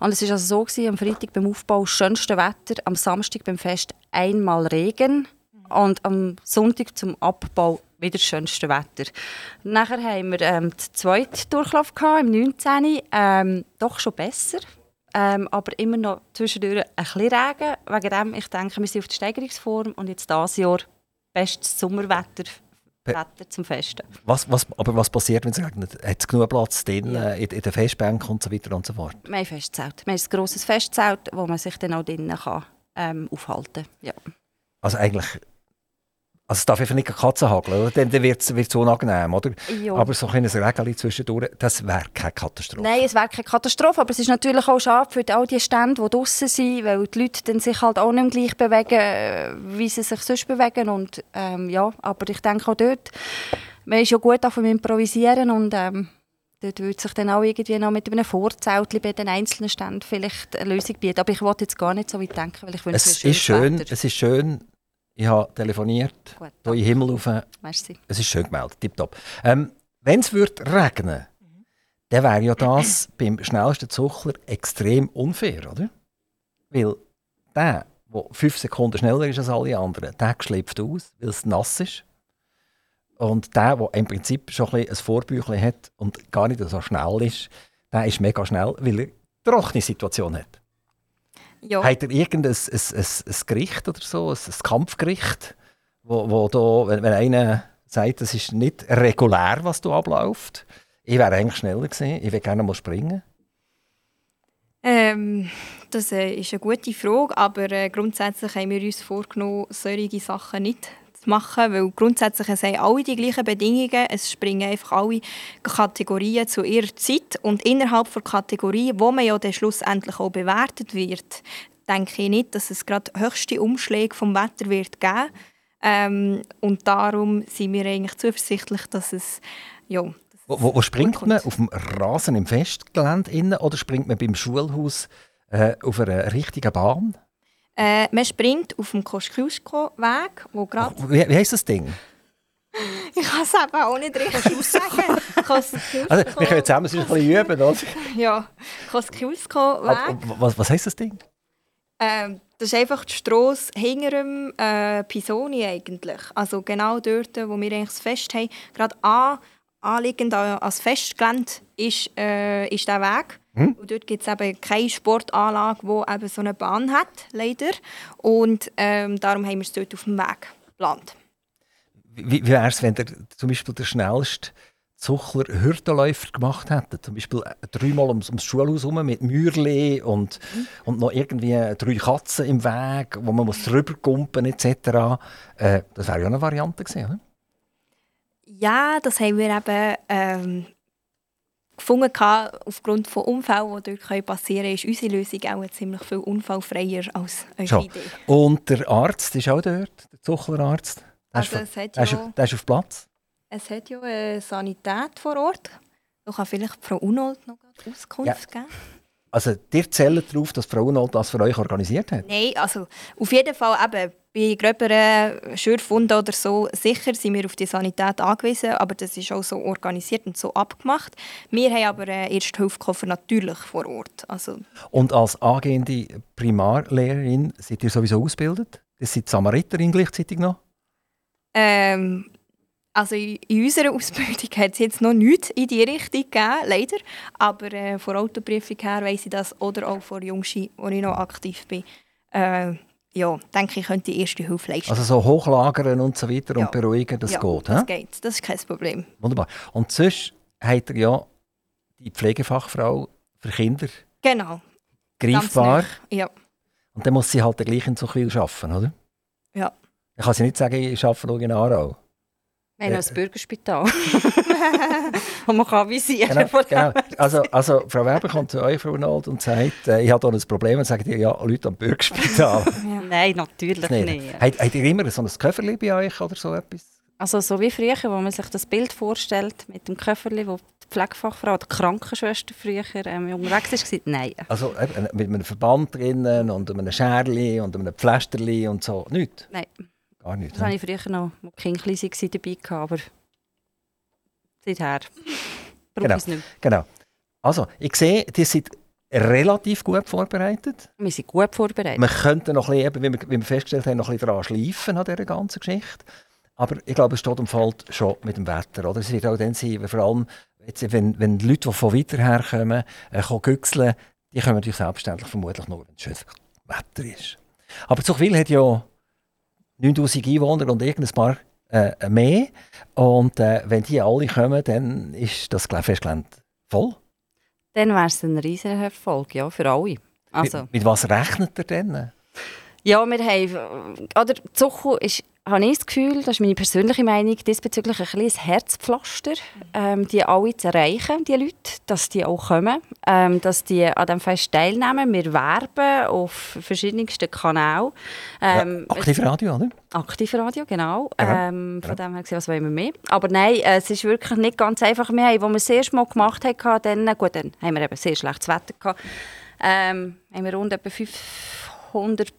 Und es war also so, gewesen, am Freitag beim Aufbau das schönste Wetter, am Samstag beim Fest einmal Regen und am Sonntag zum Abbau wieder das schönste Wetter. Nachher haben wir ähm, den zweiten Durchlauf gehabt, im 19. Ähm, doch schon besser. Ähm, aber immer noch zwischendurch ein bisschen Regen. Wegen dem, ich denke, wir sind auf der Steigerungsform und jetzt dieses Jahr bestes Sommerwetter Wetter zum Festen. Was, was, aber was passiert, wenn es regnet? Hat es genug Platz drin, ja. in, in den Festbänken und so weiter und so fort? Wir haben ein Festzelt. Wir haben ein grosses Festzelt, wo man sich dann auch drinnen kann, ähm, aufhalten kann. Ja. Also eigentlich also es darf einfach nicht eine Katze hageln, dann, dann wird es unangenehm, oder? Ja. Aber so ein Regeln zwischendurch, das wäre keine Katastrophe. Nein, es wäre keine Katastrophe, aber es ist natürlich auch schade für all die Stände, die draußen sind, weil die Leute dann sich halt auch nicht gleich bewegen, äh, wie sie sich sonst bewegen. Und, ähm, ja, aber ich denke auch dort, man ist ja gut auf dem Improvisieren und ähm, dort würde sich dann auch irgendwie noch mit einem Vorzelt bei den einzelnen Ständen vielleicht eine Lösung bieten. Aber ich wollte jetzt gar nicht so weit denken, weil ich wünsche es ist schön, Wetter. Es ist schön, ich habe telefoniert, Gut, hier in Himmel rauf. Merci. Es ist schön gemeldet, tipptopp. Ähm, Wenn es regnen mhm. dann wäre ja das beim schnellsten Zuchler extrem unfair, oder? Weil der, der fünf Sekunden schneller ist als alle anderen, der schläft aus, weil es nass ist. Und der, der im Prinzip schon ein, ein Vorbüchlein hat und gar nicht so schnell ist, der ist mega schnell, weil er eine trockene Situation hat. Ja. Habt ihr irgendein ein, ein, ein Gericht oder so, ein, ein Kampfgericht, wo, wo da, wenn, wenn einer sagt, das ist nicht regulär, was da abläuft, ich wäre eigentlich schneller gewesen, ich würde gerne mal springen? Ähm, das äh, ist eine gute Frage, aber äh, grundsätzlich haben wir uns vorgenommen, solche Sachen nicht machen, weil grundsätzlich haben alle die gleichen Bedingungen. Es springen einfach alle Kategorien zu ihrer Zeit und innerhalb der Kategorie, wo man ja dann schlussendlich auch bewertet wird, denke ich nicht, dass es gerade höchste Umschläge vom Wetter wird geben. Ähm, und darum sind wir eigentlich zuversichtlich, dass es ja, wo, wo, wo springt man? Auf dem Rasen im Festgelände innen, oder springt man beim Schulhaus äh, auf einer richtigen Bahn? Äh, man springt auf dem Kosciuszko-Weg, wo gerade... Wie, wie heisst das Ding? ich kann es eben auch nicht richtig aussagen. also, wir können zusammen ein bisschen üben, oder? ja, Kosciuszko-Weg. Was, was heisst das Ding? Ähm, das ist einfach die Strasse hinter dem äh, Pisoni eigentlich. Also genau dort, wo wir eigentlich das Fest haben. Gerade an, anliegend als Festgelände ist, äh, ist der Weg. Hm? Und dort gibt es eben keine Sportanlage, die eben so eine Bahn hat, leider. Und ähm, darum haben wir es dort auf dem Weg geplant. Wie, wie wäre es, wenn der, zum Beispiel der schnellste Zuchler Hürdenläufer gemacht hätte? Zum Beispiel äh, dreimal ums, ums Schulhaus herum mit Mürli und, mhm. und noch irgendwie drei Katzen im Weg, wo man muss drüber kumpen etc. Äh, das wäre ja eine Variante gewesen, oder? Ja, das haben wir eben ähm, gefunden aufgrund von Unfällen, die dort passieren können, ist unsere Lösung auch ziemlich viel unfallfreier als eure Idee. Und der Arzt ist auch dort, der Zuchlerarzt? Der, also ist, ja, der, ist, der ist auf Platz? Es hat ja eine Sanität vor Ort. Da kann vielleicht Frau Unold noch Auskunft ja. geben. Also, ihr zählt darauf, dass Frau Unold das für euch organisiert hat? Nein, also auf jeden Fall eben bei gröberen Schürfwunden oder so, sicher sind wir auf die Sanität angewiesen, aber das ist auch so organisiert und so abgemacht. Wir haben aber einen Erste-Hilfe-Koffer natürlich vor Ort. Also und als angehende Primarlehrerin seid ihr sowieso ausgebildet? Das sind Samariterin gleichzeitig noch? Ähm, also in unserer Ausbildung hat es jetzt noch nichts in die Richtung gegeben, leider. Aber äh, von Autoprüfung her weiss ich das, oder auch von Jungschi, wo ich noch aktiv bin. Äh, ja, denke ich, könnte die erste Hilfe leisten. Also so hochlagern und so weiter ja. und beruhigen, das ja, geht? das he? geht, das ist kein Problem. Wunderbar. Und sonst hat er ja die Pflegefachfrau für Kinder genau. greifbar. Ja. Und dann muss sie halt gleich in Zuchwil arbeiten, oder? Ja. Ich kann sie nicht sagen, ich arbeite noch in Aarau. Wir haben ein Bürgerspital. und man kann visieren. Genau, genau. Also, also, Frau Weber kommt zu euch, Frau Nold, und sagt, äh, ich habe hier ein Problem. Und sagt ihr, ja, Leute am Bürgerspital. ja. Nein, natürlich nicht. nicht. Habt, habt ihr immer so ein Köfferli bei euch oder so etwas? Also so wie früher, wo man sich das Bild vorstellt mit dem Köfferli, wo die Pflegefachfrau oder die Krankenschwester früher ähm, unterwegs war, nein. Also äh, mit einem Verband drinnen und einem Scherli und einem Pflasterli und so, nichts? Nein. Gar nicht. Das hatte ich früher noch, als klein waren, dabei gehabt, aber seither brauche Genau. ich es nicht mehr. Genau. Also, ich sehe, die sind relativ gut vorbereitet. Wir sind gut vorbereitet. Man könnte noch ein bisschen, wie, wir, wie wir festgestellt haben, noch ein bisschen daran schleifen an dieser ganzen Geschichte. Aber ich glaube, es steht und fällt schon mit dem Wetter. Oder? Es wird auch dann sein, wenn vor allem, jetzt, wenn, wenn die Leute, die von weiter her kommen, äh, kommen güchseln, die kommen natürlich selbstverständlich vermutlich nur, wenn es schönes Wetter ist. Aber Zuchwil hat ja 9000 Einwohner und irgendein paar äh, mehr. Und äh, wenn die alle kommen, dann ist das Festgelände voll. Dann wäre es ein riesiger Erfolg, ja, für alle. Also, Mit, mit was rechnet ihr denn? ja, wir haben, oder Zuchu ist, habe ich das Gefühl, das ist meine persönliche Meinung, diesbezüglich ein bisschen ein Herzpflaster, ähm, die alle zu erreichen, die Leute, dass die auch kommen, ähm, dass die an diesem Fest teilnehmen. Wir werben auf verschiedensten Kanälen. Ähm, ja, aktiv Radio, oder? Aktivradio, genau. Ja, Ähm, von ja. dem her gesehen, was wollen wir mehr? Aber nein, äh, es ist wirklich nicht ganz einfach. Wir haben, als wir das erste Mal gemacht haben, dann, gut, dann haben wir eben sehr schlechtes Wetter gehabt, ähm, haben wir rund etwa 500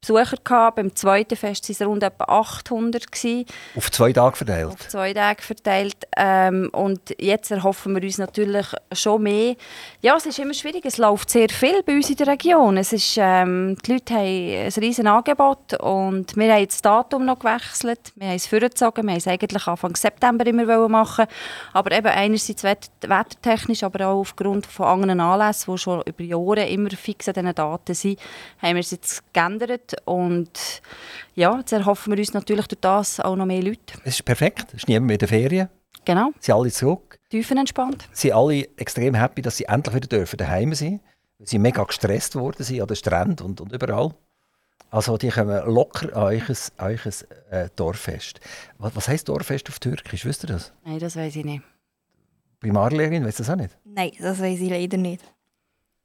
Besucher gehabt. Beim zweiten Fest waren es rund etwa 800 gewesen Auf zwei Tage verteilt. auf zwei Tage verteilt. Ähm, und jetzt erhoffen wir uns natürlich schon mehr. Ja, es ist immer schwierig. Es läuft sehr viel bei uns in der Region. Es ist, ähm, die Leute haben ein riesen Angebot und wir haben das Datum noch gewechselt. Wir haben es vorgezogen. Wir haben es eigentlich Anfang September immer machen Aber eben einerseits wett- wettertechnisch, aber auch aufgrund von anderen Anlässen, die schon über Jahre immer fix an diesen Daten sind, haben wir es jetzt geändert. Und ja, jetzt erhoffen wir uns natürlich durch das auch noch mehr Leute. Es ist perfekt. Es ist niemand mehr in den Ferien. Genau, Sie sind alle zurück. tiefenentspannt. Sie sind alle extrem happy, dass sie endlich wieder dürfen daheim sein Weil sie mega gestresst worden sind an den Stränden und, und überall. Also die kommen locker an euch, an euch äh, Dorffest. Was, was heisst Dorffest auf Türkisch? Wisst ihr das? Nein, das weiß ich nicht. Primarlehrerin weiss das auch nicht. Nein, das weiß ich leider nicht.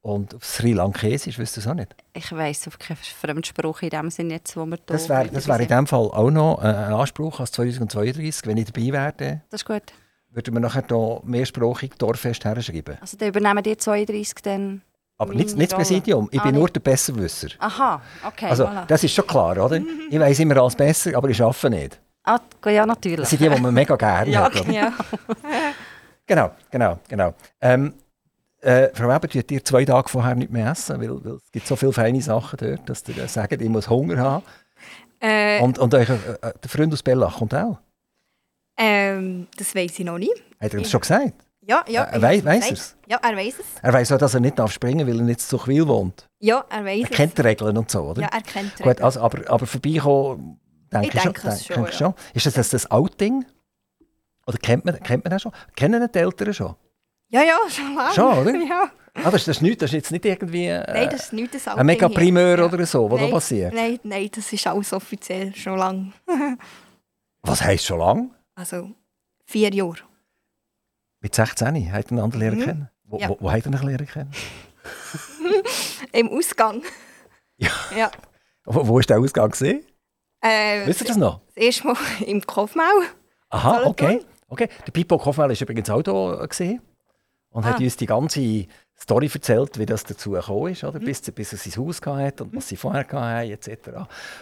Und auf Sri Lankesisch wisst ihr das auch nicht. Ich weiss auf keinen Fremdspruch in dem Sinne jetzt, wo wir da Das wäre wär in dem Fall auch noch äh, ein Anspruch als 2032. Wenn ich dabei wäre, Das ist gut. würden wir nachher hier mehrsprachig Dorffest herschreiben. Also dann übernehmen die 32 dann... Aber nicht, nicht das. Präsidium. Ich Ah, bin nicht. nur der Besserwisser. Aha, okay. Also, voilà. das ist schon klar, oder? Ich weiß immer alles besser, aber ich arbeite nicht. ah, ja, natürlich. Das sind die, die man mega gerne Ja, hat. oder? Ja. Genau, genau, genau. Ähm, äh, Frau Weber, tut ihr zwei Tage vorher nicht mehr essen? Weil, weil es gibt so viele feine Sachen dort, dass ihr äh, sagt, ich muss Hunger haben. Äh, Und, und euer, äh, der Freund aus Bellach kommt auch. ähm, das weiß ich noch nicht. Hat er das schon gesagt? Ja, ja. Äh, wei- ich- weiss nein. er's? Ja, er weiß es. Er weiß auch, dass er nicht darf springen weil er nicht zu Zuchwil wohnt. Ja, er weiß Er es. kennt die Regeln und so, oder? Ja, er kennt die Gut, Regeln. also, aber, aber vorbeikommen, denke Ich ich, schon. es denke schon, ich Ist das das, das Outing? Oder kennt man, kennt man das schon? Kennen die Eltern schon? Ja, ja, schon lange. Schon, oder? Ja. Ah, das, ist- das, ist nicht, das ist jetzt nicht irgendwie äh, Nein, das ist nicht das ein mega Outing hier. Primeur Ja. oder so, was da Nein, passiert. Nein, nein, das ist alles offiziell schon lange. Was heisst schon lang? Also vier Jahre. Mit 16 hat er einander lernen Mhm. kennen. Wo, Ja. wo, wo hat er ihn lernen kennen? Im Ausgang. Ja. ja. Wo, wo ist der Ausgang gesehen? Äh, Wisst ihr das noch? das erste Mal im Kaufmau. Aha, okay. okay. Der Pippo Kofmel ist übrigens auch da gesehen und hat Ah. uns die ganze Story erzählt, wie das dazu gekommen ist, Mhm. oder? Bis, bis er sein Haus hatte und was sie vorher hatten, etc.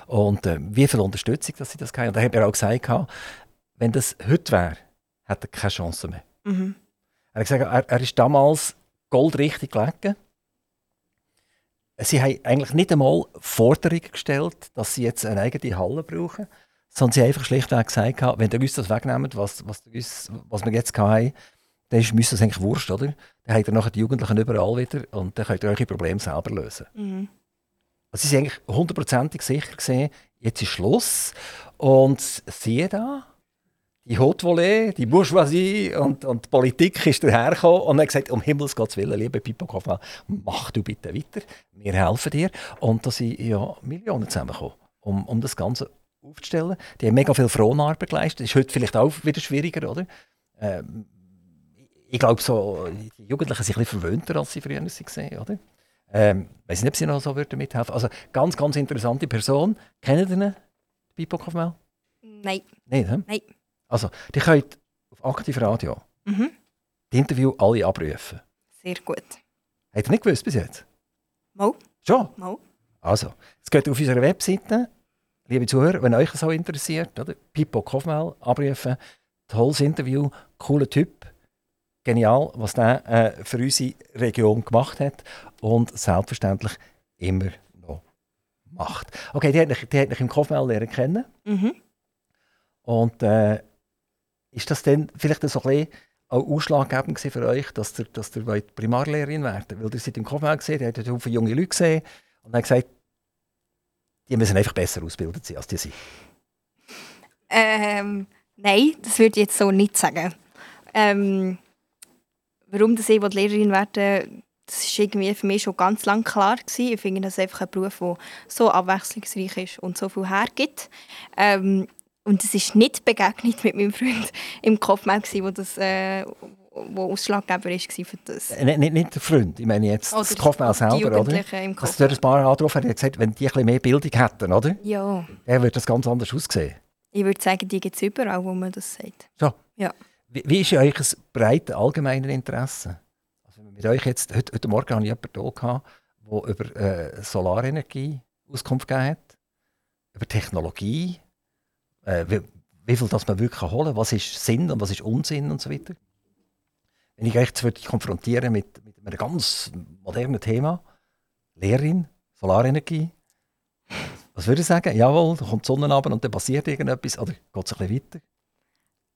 Und äh, wie viel Unterstützung dass sie das hatten. Und da hat er auch gesagt, wenn das heute wäre, hätte er keine Chance mehr. Mhm. Er hat gesagt, er, er ist damals goldrichtig gelegen. Sie haben eigentlich nicht einmal Forderungen gestellt, dass sie jetzt eine eigene Halle brauchen, sondern sie haben einfach schlichtweg gesagt, wenn ihr uns das wegnehmt, was, was, uns, was wir jetzt hatten, dann ist mir das eigentlich wurscht, oder? Dann habt ihr nachher die Jugendlichen überall wieder und dann könnt ihr eure Probleme selber lösen. Mhm. Also sie waren eigentlich hundertprozentig sicher gesehen, jetzt ist Schluss. Und siehe da, die Haute Volée, die Bourgeoisie und, und die Politik ist dahergekommen und hat gesagt, um Himmels Gottes Willen, lieber Pippo Kaufmann, mach du bitte weiter, wir helfen dir. Und da sind ja Millionen zusammengekommen, um, um das Ganze aufzustellen. Die haben mega viel Fronarbeit geleistet. Das ist heute vielleicht auch wieder schwieriger, oder? Ähm, ich glaube, so, die Jugendlichen sind ein bisschen verwöhnter, als sie früher waren, oder? Ähm, weiß nicht, ob sie noch so würden mithelfen. Also ganz, ganz interessante Person. Kennen Sie ihn, Pippo Kaufmann? Nein. Nicht, hä? Nein. Also, die könnt auf Aktiv Radio Mhm. die Interview alle abrufen. Sehr gut. Habt ihr nicht gewusst bis jetzt? Mal, Schon? mal. Also, es geht auf unserer Webseite liebe Zuhörer, wenn euch das so interessiert, oder? Pippo Kofmel abrufen, tolles Interview, cooler Typ, genial, was der äh, für unsere Region gemacht hat und selbstverständlich immer noch macht. Okay, die hat mich, die hat mich im Kofmel lernen kennen. Mhm. Und äh, ist das dann vielleicht so ein bisschen auch ausschlaggebend für euch, dass ihr, dass ihr Primarlehrerin werden Weil ihr seid im Kofmel gesehen, ihr habt viele junge Leute gesehen und dann gesagt, die müssen einfach besser ausgebildet sein, als die sind. Ähm, nein, das würde ich jetzt so nicht sagen. Ähm, warum das ich Lehrerin werden das war irgendwie für mich schon ganz lange klar. Gewesen. Ich finde das einfach ein Beruf, der so abwechslungsreich ist und so viel hergibt. Ähm, und es ist nicht begegnet mit meinem Freund im Kopfmel, wo das äh, wo ausschlaggebend war für das. Äh, nicht, nicht, der Freund, ich meine jetzt oder das Kopfmel selber, oder? Im Dass du ein paar angerufen hat gesagt, wenn die ein bisschen mehr Bildung hätten, oder? Ja. Dann würde das ganz anders aussehen. Ich würde sagen, die gibt es überall, wo man das sagt. So. Ja. Wie, wie ist euch ein breites allgemeines Interesse? Also mit euch jetzt, heute, heute Morgen hatte ich jemanden hier, der über äh, Solarenergie Auskunft gegeben hat, über Technologie, äh, wie, wie, viel das man wirklich holen kann, was ist Sinn und was ist Unsinn und so weiter. Wenn ich euch jetzt konfrontieren mit, mit einem ganz modernen Thema, Lehrerin, Solarenergie, was würde ich sagen? Jawohl, da kommt die Sonne runter und dann passiert irgendetwas, oder geht es ein bisschen weiter?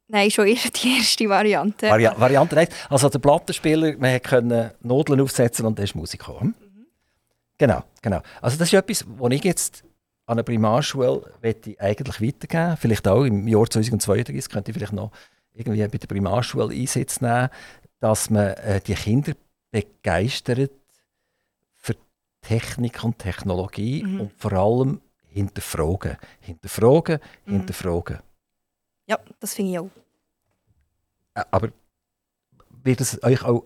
Nein, schon eher die erste Variante. Vari Variante 1. Also der Plattenspieler, man konnte Nodeln aufsetzen und dann ist Musik gekommen. Mhm. Genau, genau. Also das ist etwas, was ich jetzt an einer Primarschule ich eigentlich weitergeben Vielleicht auch im Jahr 2032 könnte ich vielleicht noch irgendwie bei der Primarschule Einsatz nehmen, dass man äh, die Kinder begeistert für Technik und Technologie mhm. und vor allem hinterfragen. Hinterfragen, mhm. hinterfragen. Ja, das finde ich auch. Aber wird es euch auch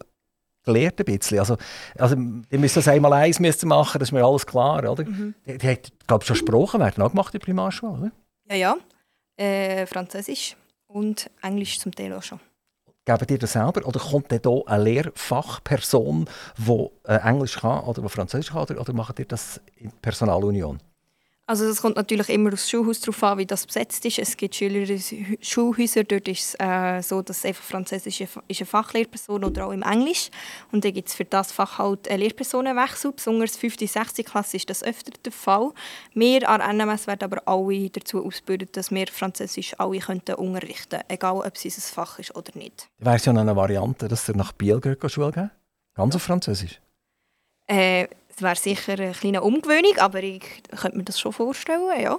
gelehrt ein bisschen? Also, also ihr müsst das einmal eins müsst machen, das ist mir alles klar, oder? Mhm. Die, die hat, glaube schon Sprachen werden auch gemacht in der Primarschule, oder? Ja, ja. Äh, Französisch und Englisch zum Teil auch schon. Geben ihr das selber? Oder kommt dann hier eine Lehrfachperson, die äh, Englisch kann oder die Französisch kann? Oder, oder macht ihr das in Personalunion? Also das kommt natürlich immer aufs Schulhaus darauf an, wie das besetzt ist. Es gibt Schüler Schulhäuser, dort ist es äh, so, dass einfach Französisch ist eine Fachlehrperson oder auch im Englisch. Und dann gibt es für das Fach halt einen Lehrpersonenwechsel. Besonders 5. und 6. Klasse ist das öfter der Fall. Wir an NMS werden aber alle dazu ausgebildet, dass wir Französisch alle könnten unterrichten könnten, egal ob es unser Fach ist oder nicht. Wäre es ja eine Variante, dass ihr nach Biel Schule gehen Ganz auf Französisch? Äh, es wäre sicher eine kleine Umgewöhnung, aber ich könnte mir das schon vorstellen, ja.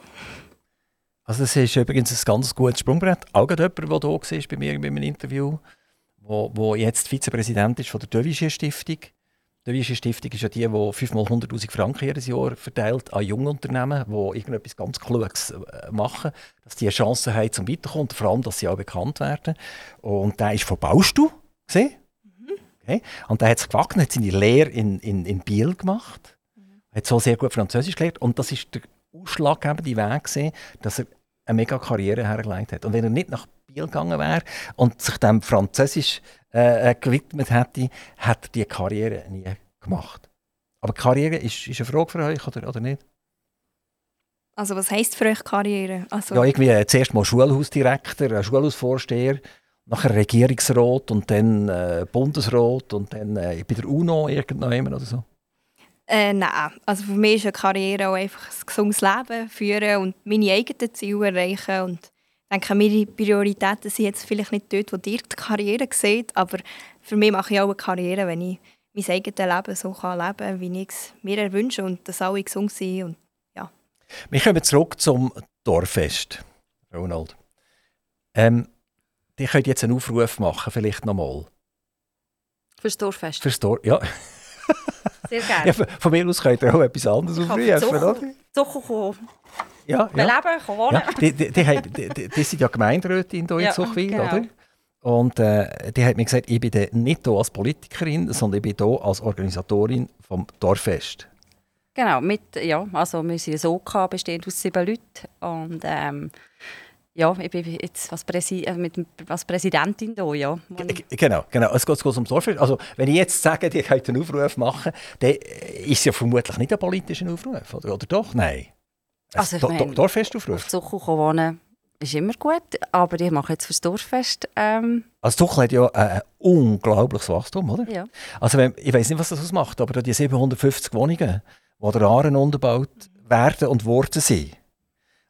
Also das ist übrigens ein ganz gutes Sprungbrett. Auch jemand, der hier war bei mir in einem Interview, wo, wo jetzt Vizepräsident ist von der Devische Stiftung. Die Devische Stiftung ist ja die, die 5x 100'000 Franken jedes Jahr verteilt an junge Unternehmen, die irgendetwas ganz Kluges äh, machen, dass die eine Chance haben zum Weiterkommen und vor allem, dass sie auch bekannt werden. Und der ist von Baustu, gesehen? Okay? Und er hat es gewagt hat seine Lehre in, in, in Biel gemacht, mhm. hat so sehr gut Französisch gelernt und das ist der ausschlaggebende Weg gewesen, dass er eine mega Karriere hergelegt hat. Und wenn er nicht nach Biel gegangen wäre und sich dem Französisch äh, äh gewidmet hätte, hätte er diese Karriere nie gemacht. Aber Karriere ist, ist eine Frage für euch oder, oder nicht? Also was heisst für euch Karriere? Also ja, irgendwie äh, zuerst mal Schulhausdirektor, Schulhausvorsteher, nachher Regierungsrat und dann äh, Bundesrat und dann äh, bei der UNO irgendwann oder so? Äh, nein, also für mich ist eine Karriere auch einfach ein gesundes Leben führen und meine eigenen Ziele erreichen und ich denke, meine Prioritäten sind jetzt vielleicht nicht dort, wo ihr die Karriere seht, aber für mich mache ich auch eine Karriere, wenn ich mein eigenes Leben so kann leben kann, wie ich es mir erwünsche und dass alle gesund sind und ja. Wir kommen zurück zum Dorffest, Ronald. Ähm, die könnt jetzt einen Aufruf machen, vielleicht nochmal. Fürs Dorffest? Fürs Dorf, ja. Sehr gerne. Ja, von mir aus könnt ihr auch etwas anderes aufrufen, oder? Zucker. Ja, ja. Leben, wohnen. Ja, die, die, die, die, die sind ja Gemeinderätin hier in ja, Zuchwil, genau. oder? Und äh, die hat mir gesagt, ich bin nicht hier als Politikerin, sondern ich bin hier als Organisatorin vom Dorffest. Genau, mit, ja, also wir sind ein OK, bestehend aus sieben Leuten. Und ähm, ja, ich bin jetzt als, Präsi äh, mit, als Präsidentin da, ja. Genau, genau. Es geht, es geht ums Dorffest. Also, wenn ich jetzt sage, ich könnte einen Aufruf machen, dann ist es ja vermutlich nicht ein politischer Aufruf, oder, oder doch? Nein. Also, ich meine, Do- Dorffestaufruf? Auf Zuchu wohnen ist immer gut, aber ich mache jetzt fürs Dorffest. Ähm, Also Tuchel hat ja äh, ein unglaubliches Wachstum, oder? ja. Also wenn, ich weiß nicht, was das ausmacht, aber die 750 Wohnungen, die der Aaren unterbaut werden und worden sind.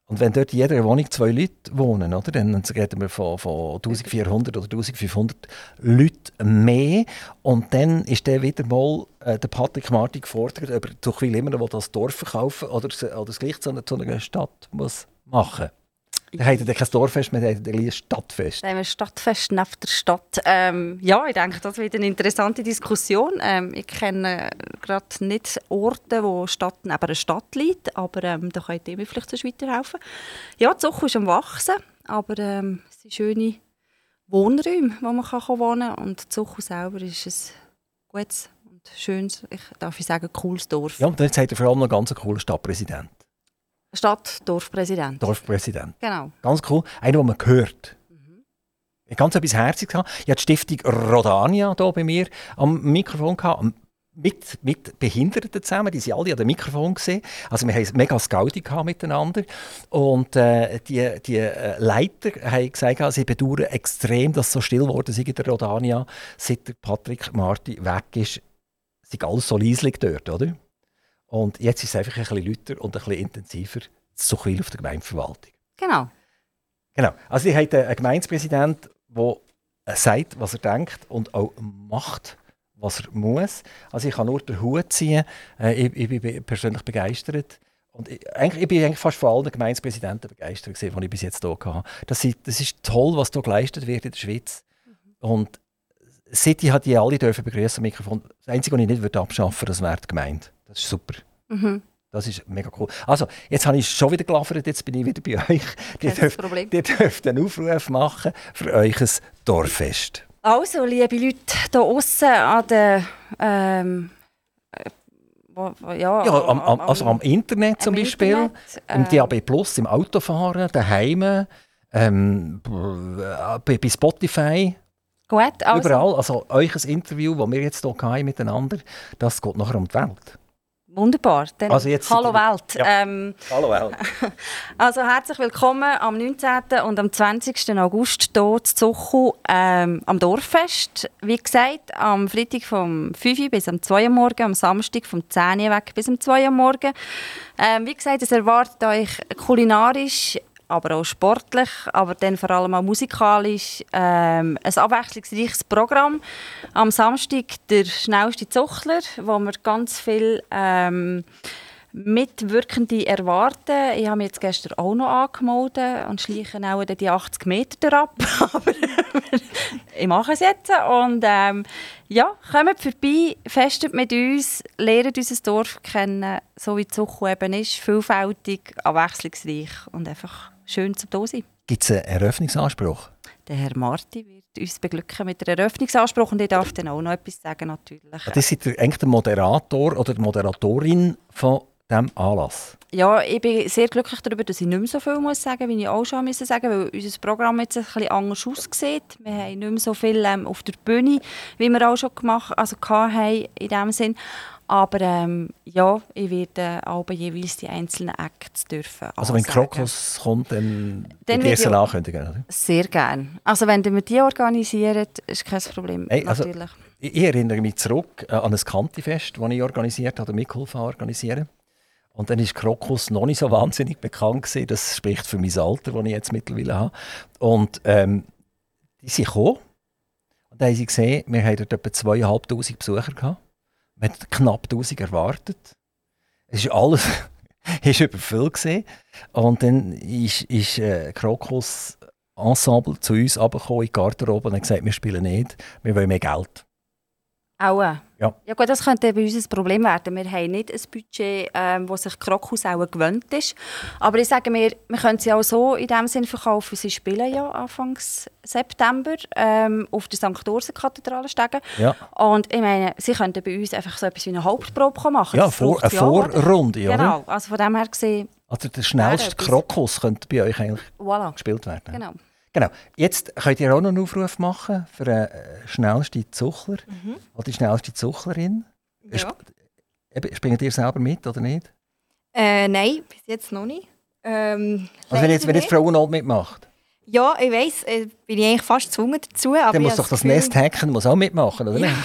Und wenn dort in jeder Wohnung zwei Leute wohnen, oder, dann reden wir von, von 1400 oder 1500 Leuten mehr. Und dann ist dann wieder mal äh, der Patrick Martin gefordert, ob er Tuchwil immer noch das Dorf verkaufen oder, oder es gleich zu zu einer Stadt muss machen Wir haben kein Dorffest, wir haben ein Stadtfest. Dann haben wir Stadtfest neben der Stadt. Ähm, ja, ich denke, das wird eine interessante Diskussion. Ähm, ich kenne gerade nicht Orte, wo Stadt neben einer Stadt liegt, aber ähm, da könnt ihr mir vielleicht sonst weiterhelfen. Ja, Zucht ist am Wachsen, aber ähm, es sind schöne Wohnräume, wo man kann wohnen kann. Und Zucht selber ist ein gutes und schönes, ich darf ich sagen, cooles Dorf. Ja, und jetzt hat er vor allem noch einen ganz coolen Stadtpräsident, Stadt-Dorfpräsident. Dorfpräsident. Genau. Ganz cool. Einer, den man hört. Ich ganz etwas Herziges. Ich hatte die Stiftung Rodania hier bei mir am Mikrofon gehabt. Mit, mit Behinderten zusammen, die sind alle an dem Mikrofon gesehen. Also wir haben mega Scouting miteinander. Und äh, die, die äh, Leiter haben gesagt, sie bedauern extrem, dass so still geworden ist in der Rodania, seit Patrick Marti weg ist. Ist alles so leislich dort, oder? Und jetzt ist es einfach ein bisschen lauter und ein bisschen intensiver zu viel auf der Gemeindeverwaltung. Genau. Genau. Also ihr habt einen Gemeindepräsident, der sagt, was er denkt und auch macht, was er muss. Also ich kann nur den Hut ziehen. Äh, ich, ich bin persönlich begeistert. Und ich, eigentlich, ich bin eigentlich fast von allen Gemeindepräsidenten begeistert, gewesen, die ich bis jetzt hier hatte. Das, ist- das ist toll, was hier geleistet wird in der Schweiz. Und City hat die alle dürfen begrüßen Mikrofon. Das Einzige, was ich nicht würde abschaffen das wäre die Gemeinde. Das ist super. Mhm. Das ist mega cool. Also, jetzt habe ich schon wieder gelaffert, jetzt bin ich wieder bei euch. Ihr Kein dürft, Problem. ihr dürft einen Aufruf machen für euch ein Dorffest. Also, liebe Leute hier außen an der. Ähm, äh, wo, wo, ja, Ja, am, am, also am Internet zum Beispiel, Internet, im ähm, DAB Plus, im Autofahren, daheim, ähm, bei, bei Spotify, Gut, also, überall. Also euch ein Interview, das wir jetzt hier hatten miteinander, das geht nachher um die Welt. wunderbar. Dann, Also jetzt hallo Welt. Ja. Ähm, Hallo Welt. also herzlich willkommen am 19. und am 20. August hier zu Zuchu ähm, am Dorffest. Wie gesagt, am Freitag vom 5 Uhr bis am 2 Uhr morgen, am Samstag vom 10 Uhr weg bis am 2 Uhr morgen. Ähm, wie gesagt, es erwartet euch kulinarisch, aber auch sportlich, aber dann vor allem auch musikalisch ähm, ein abwechslungsreiches Programm. Am Samstag der schnellste Zuchler, wo wir ganz viel ähm, Mitwirkende erwarten. Ich habe mich jetzt gestern auch noch angemeldet und schleiche auch die 80 Meter ab. Aber ich mache es jetzt. Und ähm, ja, kommt vorbei, festet mit uns, lernt unser Dorf kennen, so wie Zuchu eben ist. Vielfältig, abwechslungsreich und einfach schön zum da sein. Gibt es einen Eröffnungsanspruch? Der Herr Marti wird uns beglücken mit der Eröffnungsanspruch und ich darf dann auch noch etwas sagen, natürlich. Das ist der, eigentlich der Moderator oder die Moderatorin von diesem Anlass. Ja, ich bin sehr glücklich darüber, dass ich nicht mehr so viel muss sagen wie ich auch schon müssen sagen weil unser Programm jetzt ein bisschen anders aussieht. Wir haben nicht mehr so viel ähm, auf der Bühne, wie wir auch schon gemacht also hatten, in dem Sinn. Aber ähm, ja, ich werde auch jeweils die einzelnen Acts dürfen Also wenn. Krokus kommt, dann, Dann die wird erste ja- ankündigen, oder? Sehr gerne. Also wenn ihr die organisiert, ist kein Problem, Hey, also- natürlich. Ich, erinnere mich zurück äh, an ein Kantifest, das ich organisiert habe, oder mitgeholfen organisieren. Und dann ist Krokus noch nicht so wahnsinnig bekannt gewesen. Das spricht für mein Alter, das ich jetzt mittlerweile habe. Und ähm, die sind gekommen. Und dann haben sie gesehen, wir hatten dort etwa 2'500 Besucher. Gehabt. Wir hatten knapp 1000 erwartet. Es ist alles ist überfüllt gewesen. Und dann ist, ist äh, Krokus Ensemble zu uns runtergekommen in die Garderobe und hat gesagt, wir spielen nicht, wir wollen mehr Geld. Auch. Ja. ja gut, das könnte bei uns ein Problem werden. Wir haben nicht ein Budget, ähm, das sich Krokus auch gewöhnt ist. Aber ich sage mir, wir können sie auch so in dem Sinn verkaufen. Sie spielen ja Anfang September ähm, auf der St. Ursen-Kathedrale steigen. Ja, Und ich meine, sie könnten bei uns einfach so etwas wie eine Hauptprobe machen. ja vor, eine ja? Vorrunde, oder? Genau, also von dem her gesehen, Also der schnellste. Krokus könnte bei euch eigentlich voilà. gespielt werden. Genau. Genau. Jetzt könnt ihr auch noch einen Aufruf machen für den äh, schnellsten Zuchler oder die schnellste Zuchlerin. Ja. Eben, Springt ihr selber mit oder nicht? Äh, nein, bis jetzt noch nicht. Ähm, Also wenn jetzt, wenn jetzt leider Frau Unhold mitmacht. Ja, ich weiss, äh, bin ich eigentlich fast gezwungen dazu. Aber dann muss doch das Gefühl- Nest hacken, muss auch mitmachen, oder nicht?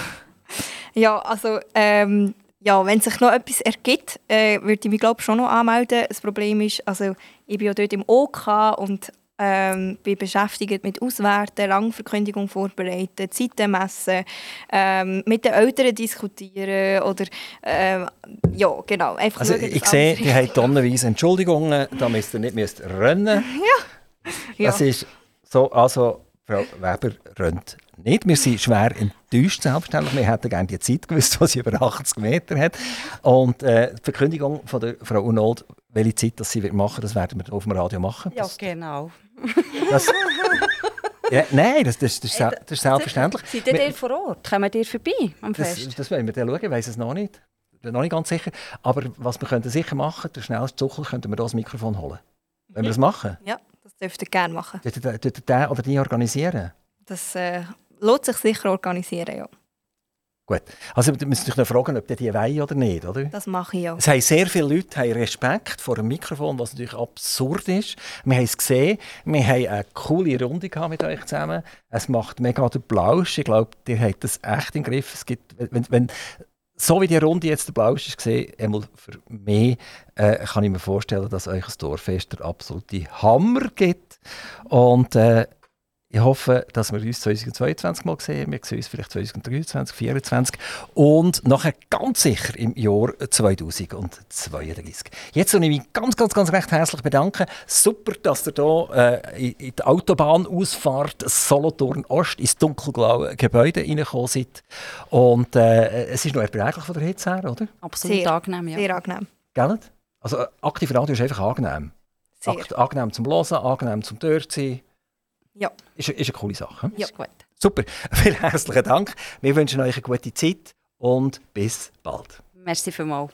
Ja, also ähm, ja, wenn sich noch etwas ergibt, äh, würde ich mich glaube schon noch anmelden. Das Problem ist, also ich bin ja dort im OK und ähm, bin beschäftigt mit Auswerten, Langverkündigung vorbereiten, Zeiten messen, ähm, mit den Eltern diskutieren oder ähm, ja, genau. Einfach Also schauen, ich sehe, die haben tonnenweise Entschuldigungen, da müsst ihr nicht müsst rennen. Ja. Das ist so, also Frau Weber rennt nicht. Wir sind schwer enttäuscht, selbstverständlich. Wir hätten gerne die Zeit gewusst, die sie über 80 Meter hat. Und äh, die Verkündigung von der Frau Unold, welche Zeit das sie wird machen das werden wir auf dem Radio machen. Ja, Das, genau. das, ja, nein, das, das, das, das ist selbstverständlich. Seid ihr vor Ort? Kommen ihr vorbei am Das, Fest? das wollen wir dann schauen, ich weiss es noch nicht. Bin noch nicht ganz sicher. Aber was wir könnten sicher machen, der schnellste Zuchel könnten wir da das Mikrofon holen. Wenn wir das machen, Ja, das dürft ihr gerne machen. tut ihr den oder die organisieren. Das äh, lohnt sich sicher organisieren, ja. Gut. Also wir müssen sich noch fragen, ob die die wollen oder nicht, oder? Das mache ich auch. Es haben sehr viele Leute haben Respekt vor dem Mikrofon, was natürlich absurd ist. Wir haben es gesehen, wir haben eine coole Runde gehabt mit euch zusammen. Es macht mega den Plausch. Ich glaube, ihr habt das echt im Griff. Es gibt, wenn, wenn, so wie die Runde jetzt der Plausch ist gesehen, einmal für mich, äh, kann ich mir vorstellen, dass euch das Dorffest der absolute Hammer gibt. Und äh, ich hoffe, dass wir uns 2022 mal sehen. Wir sehen uns vielleicht 2023, 2024 und nachher ganz sicher im Jahr 2032. Jetzt soll ich mich ganz, ganz, ganz recht herzlich bedanken. Super, dass ihr hier äh, in die Autobahnausfahrt Solothurn Ost ins dunkelblaue Gebäude reingekommen seid. Und äh, es ist noch erträglich von der Hitze her, oder? Absolut Sehr, angenehm, ja. Sehr angenehm. Gell? Also äh, aktiv Radio ist einfach angenehm. Sehr. Akt, angenehm zum Hören, angenehm zum dort sein. Ja. Ist, ist eine coole Sache. Ja. Gut. Super, vielen herzlichen Dank. Wir wünschen euch eine gute Zeit und bis bald. Merci vielmals.